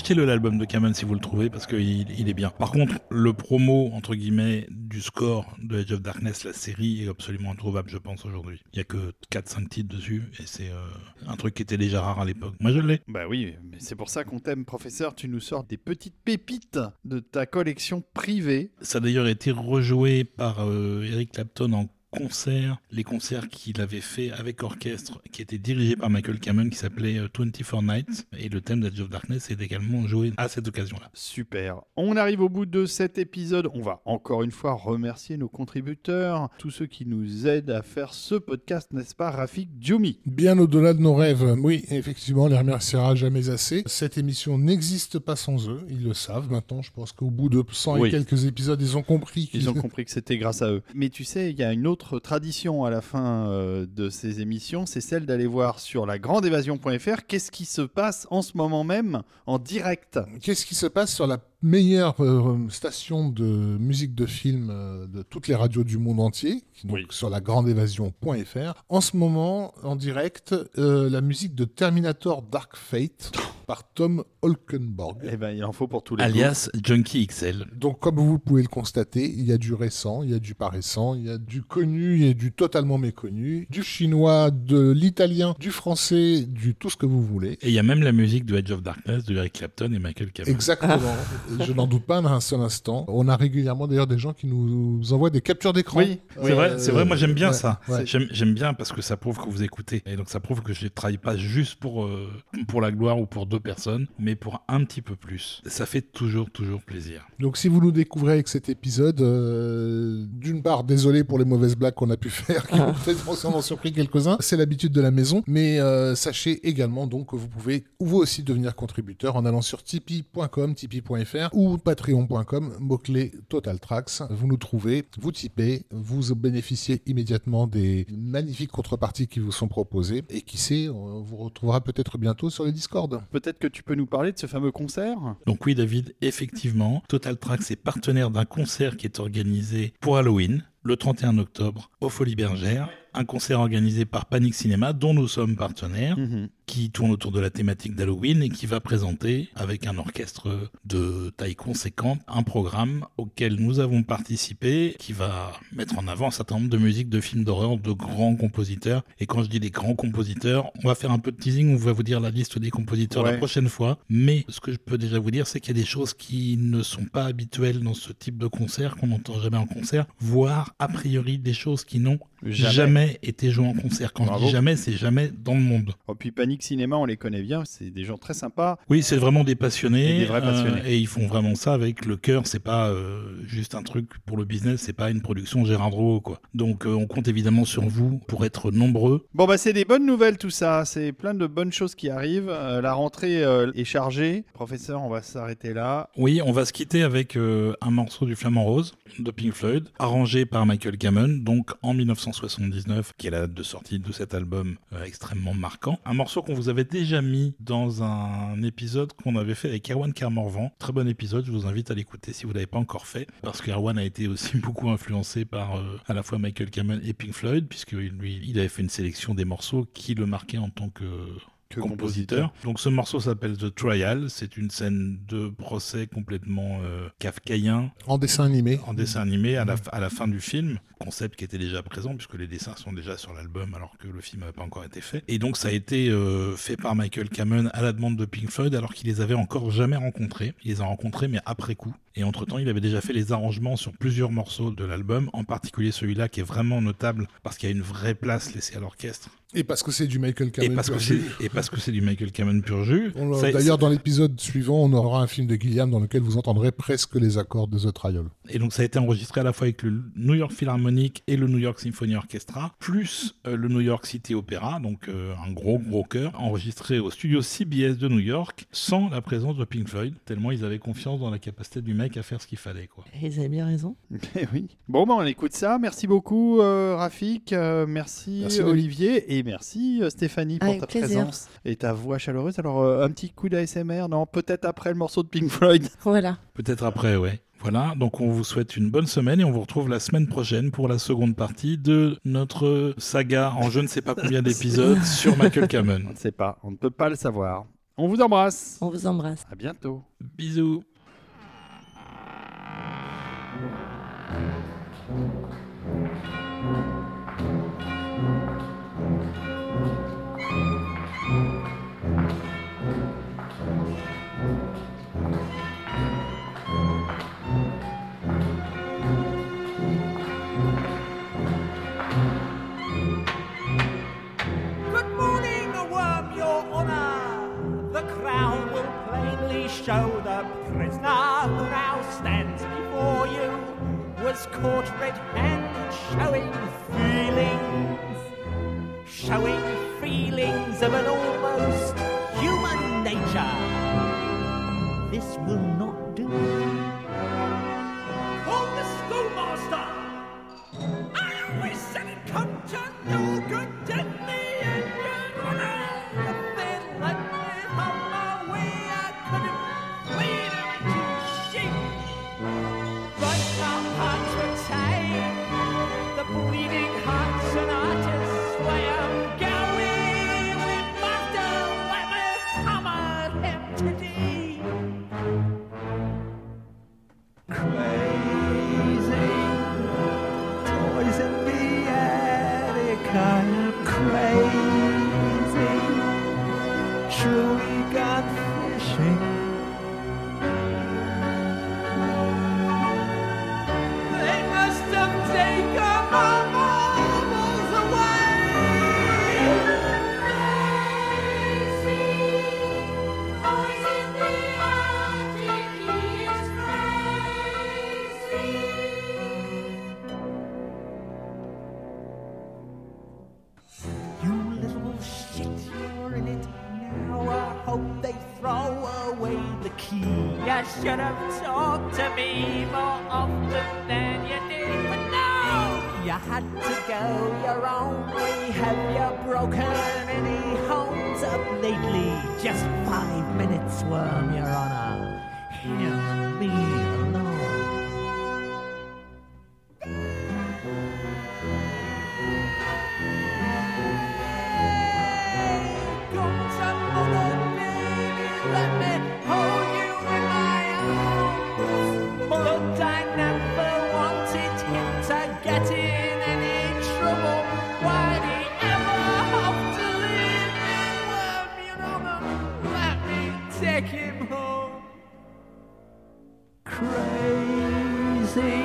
Achetez-le l'album de Kamen si vous le trouvez parce qu'il il est bien. Par contre, le promo entre guillemets du score de Edge of Darkness, la série est absolument introuvable, je pense aujourd'hui. Il y a que 4-5 titres dessus et c'est euh, un truc qui était déjà rare à l'époque. Moi, je l'ai. Bah oui, mais c'est pour ça qu'on t'aime, professeur. Tu nous sors des petites pépites de ta collection privée. Ça a d'ailleurs été rejoué par euh, Eric Clapton en concerts, les concerts qu'il avait fait avec orchestre, qui étaient dirigés par Michael Kamen, qui s'appelait 24 Nights, et le thème d'Edge of Darkness est également joué à cette occasion-là. Super. On arrive au bout de cet épisode. On va encore une fois remercier nos contributeurs, tous ceux qui nous aident à faire ce podcast, n'est-ce pas, Rafik Djoumi Bien au-delà de nos rêves. Oui, effectivement, on les remerciera jamais assez. Cette émission n'existe pas sans eux. Ils le savent maintenant. Je pense qu'au bout de 100 Oui. et quelques épisodes, ils ont compris. Ils ont compris que c'était grâce à eux. Mais tu sais, il y a une autre tradition à la fin euh, de ces émissions, c'est celle d'aller voir sur la grandeévasion.fr qu'est-ce qui se passe en ce moment même en direct. Qu'est-ce qui se passe sur la meilleure euh, station de musique de film euh, de toutes les radios du monde entier, donc Oui. sur la grandeévasion.fr. En ce moment, en direct, euh, la musique de Terminator Dark Fate [laughs] par Tom Holkenborg. Eh ben, il en faut pour tous les Alias Junkie XL. Donc, comme vous pouvez le constater, il y a du récent, il y a du pas récent, il y a du connu, il y a du totalement méconnu, du chinois, de l'italien, du français, du tout ce que vous voulez. Et il y a même la musique de Edge of Darkness de Eric Clapton et Michael Kamen. Exactement. Je n'en doute pas un seul instant. On a régulièrement d'ailleurs des gens qui nous envoient des captures d'écran. Oui, C'est vrai, c'est vrai, moi j'aime bien ouais, ça. ouais. J'aime bien parce que ça prouve que vous écoutez. Et donc ça prouve que je ne travaille pas juste pour, euh, pour la gloire ou pour deux personnes, mais pour un petit peu plus. Ça fait toujours, toujours plaisir. Donc si vous nous découvrez avec cet épisode, euh, d'une part, désolé pour les mauvaises blagues qu'on a pu faire, qui ont peut-être [laughs] en surpris quelques-uns. C'est l'habitude de la maison. Mais euh, sachez également donc que vous pouvez vous aussi devenir contributeur en allant sur tipeee.com, tipeee.fr ou patreon.com, mot-clé Total Tracks. Vous nous trouvez, vous tipez, vous bénéficiez immédiatement des magnifiques contreparties qui vous sont proposées. Et qui sait, on vous retrouvera peut-être bientôt sur le Discord. Peut-être que tu peux nous parler de ce fameux concert? Donc oui David, effectivement, Total Tracks est partenaire d'un concert qui est organisé pour Halloween, le 31 octobre, au Folies Bergère. Un concert organisé par Panic Cinéma, dont nous sommes partenaires. Mhm. Qui tourne autour de la thématique d'Halloween et qui va présenter, avec un orchestre de taille conséquente, un programme auquel nous avons participé, qui va mettre en avant un certain nombre de musiques de films d'horreur de grands compositeurs. Et quand je dis des grands compositeurs, on va faire un peu de teasing, on va vous dire la liste des compositeurs Ouais. la prochaine fois. Mais ce que je peux déjà vous dire, c'est qu'il y a des choses qui ne sont pas habituelles dans ce type de concert, qu'on n'entend jamais en concert, voire a priori des choses qui n'ont Jamais. jamais. été jouées en concert. Quand Bravo. je dis jamais, c'est jamais dans le monde. Oh, puis Cinéma, on les connaît bien, c'est des gens très sympas. Oui, c'est vraiment des passionnés. Et des vrais passionnés. euh, et ils font vraiment ça avec le cœur. C'est pas euh, juste un truc pour le business. C'est pas une production Gérard Drouot, quoi. Donc, euh, on compte évidemment sur vous pour être nombreux. Bon, bah, c'est des bonnes nouvelles tout ça. C'est plein de bonnes choses qui arrivent. La rentrée est chargée. Professeur, on va s'arrêter là. Oui, on va se quitter avec un morceau du Flamand Rose de Pink Floyd, arrangé par Michael Kamen, donc en 1979, qui est la date de sortie de cet album extrêmement marquant. Un morceau qu'on vous avait déjà mis dans un épisode qu'on avait fait avec Erwan Kermorvan. Très bon épisode, je vous invite à l'écouter si vous l'avez pas encore fait, parce qu'Erwan a été aussi [laughs] beaucoup influencé par euh, à la fois Michael Kamen et Pink Floyd, puisque lui, il avait fait une sélection des morceaux qui le marquaient en tant que Que compositeur. Donc ce morceau s'appelle The Trial, c'est une scène de procès complètement euh, kafkaïen En dessin animé. en dessin animé à la, à la fin du film, concept qui était déjà présent puisque les dessins sont déjà sur l'album alors que le film n'avait pas encore été fait. Et donc ça a été euh, fait par Michael Kamen à la demande de Pink Floyd alors qu'il les avait encore jamais rencontrés. Il les a rencontrés mais après coup. Et entre-temps, il avait déjà fait les arrangements sur plusieurs morceaux de l'album, en particulier celui-là qui est vraiment notable parce qu'il y a une vraie place laissée à l'orchestre. Et parce que c'est du Michael Et Kamen. parce, que pur c'est, jus. et parce que c'est du Michael Kamen pur jus. D'ailleurs, dans l'épisode suivant, on aura un film de Gilliam dans lequel vous entendrez presque les accords de The Trial. Et donc ça a été enregistré à la fois avec le New York Philharmonic et le New York Symphony Orchestra, plus euh, le New York City Opera, donc euh, un gros gros chœur, enregistré au studio CBS de New York, sans la présence de Pink Floyd, tellement ils avaient confiance dans la capacité du mec à faire ce qu'il fallait. Quoi. Et ils avaient bien raison. [laughs] Eh oui. Bon, bah, on écoute ça. Merci beaucoup, euh, Rafik. Euh, merci, Merci. Olivier. Et merci euh, Stéphanie pour ta présence et ta voix chaleureuse. Alors, euh, un petit coup d'ASMR, non Peut-être après le morceau de Pink Floyd. [laughs] Voilà. Peut-être après, ouais. Voilà, donc on vous souhaite une bonne semaine et on vous retrouve la semaine prochaine pour la seconde partie de notre saga en je ne sais pas combien d'épisodes [laughs] sur Michael Cameron. On ne sait pas, on ne peut pas le savoir. On vous embrasse. On vous embrasse. À bientôt. Bisous. Get up! crazy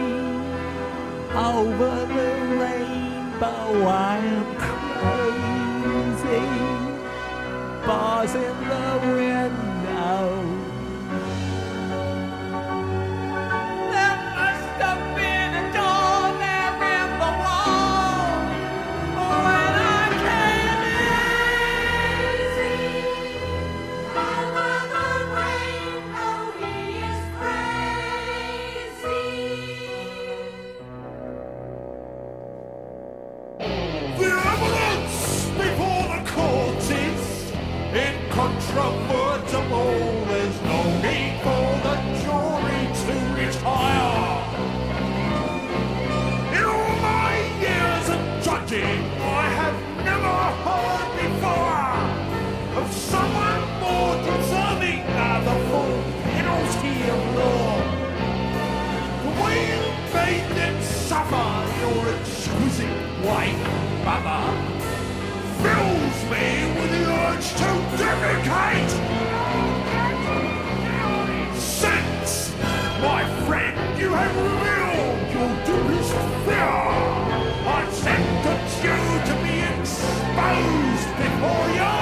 over the rainbow. I am crazy. Bars in comfortable. There's no need for the jury to retire. In all my years of judging, I have never heard before of someone more deserving of the full penalty of law. We bathed and suffer your exquisite white mother fills me to duplicate Since, my friend. You have revealed your deepest fear. I sentence you to be exposed before your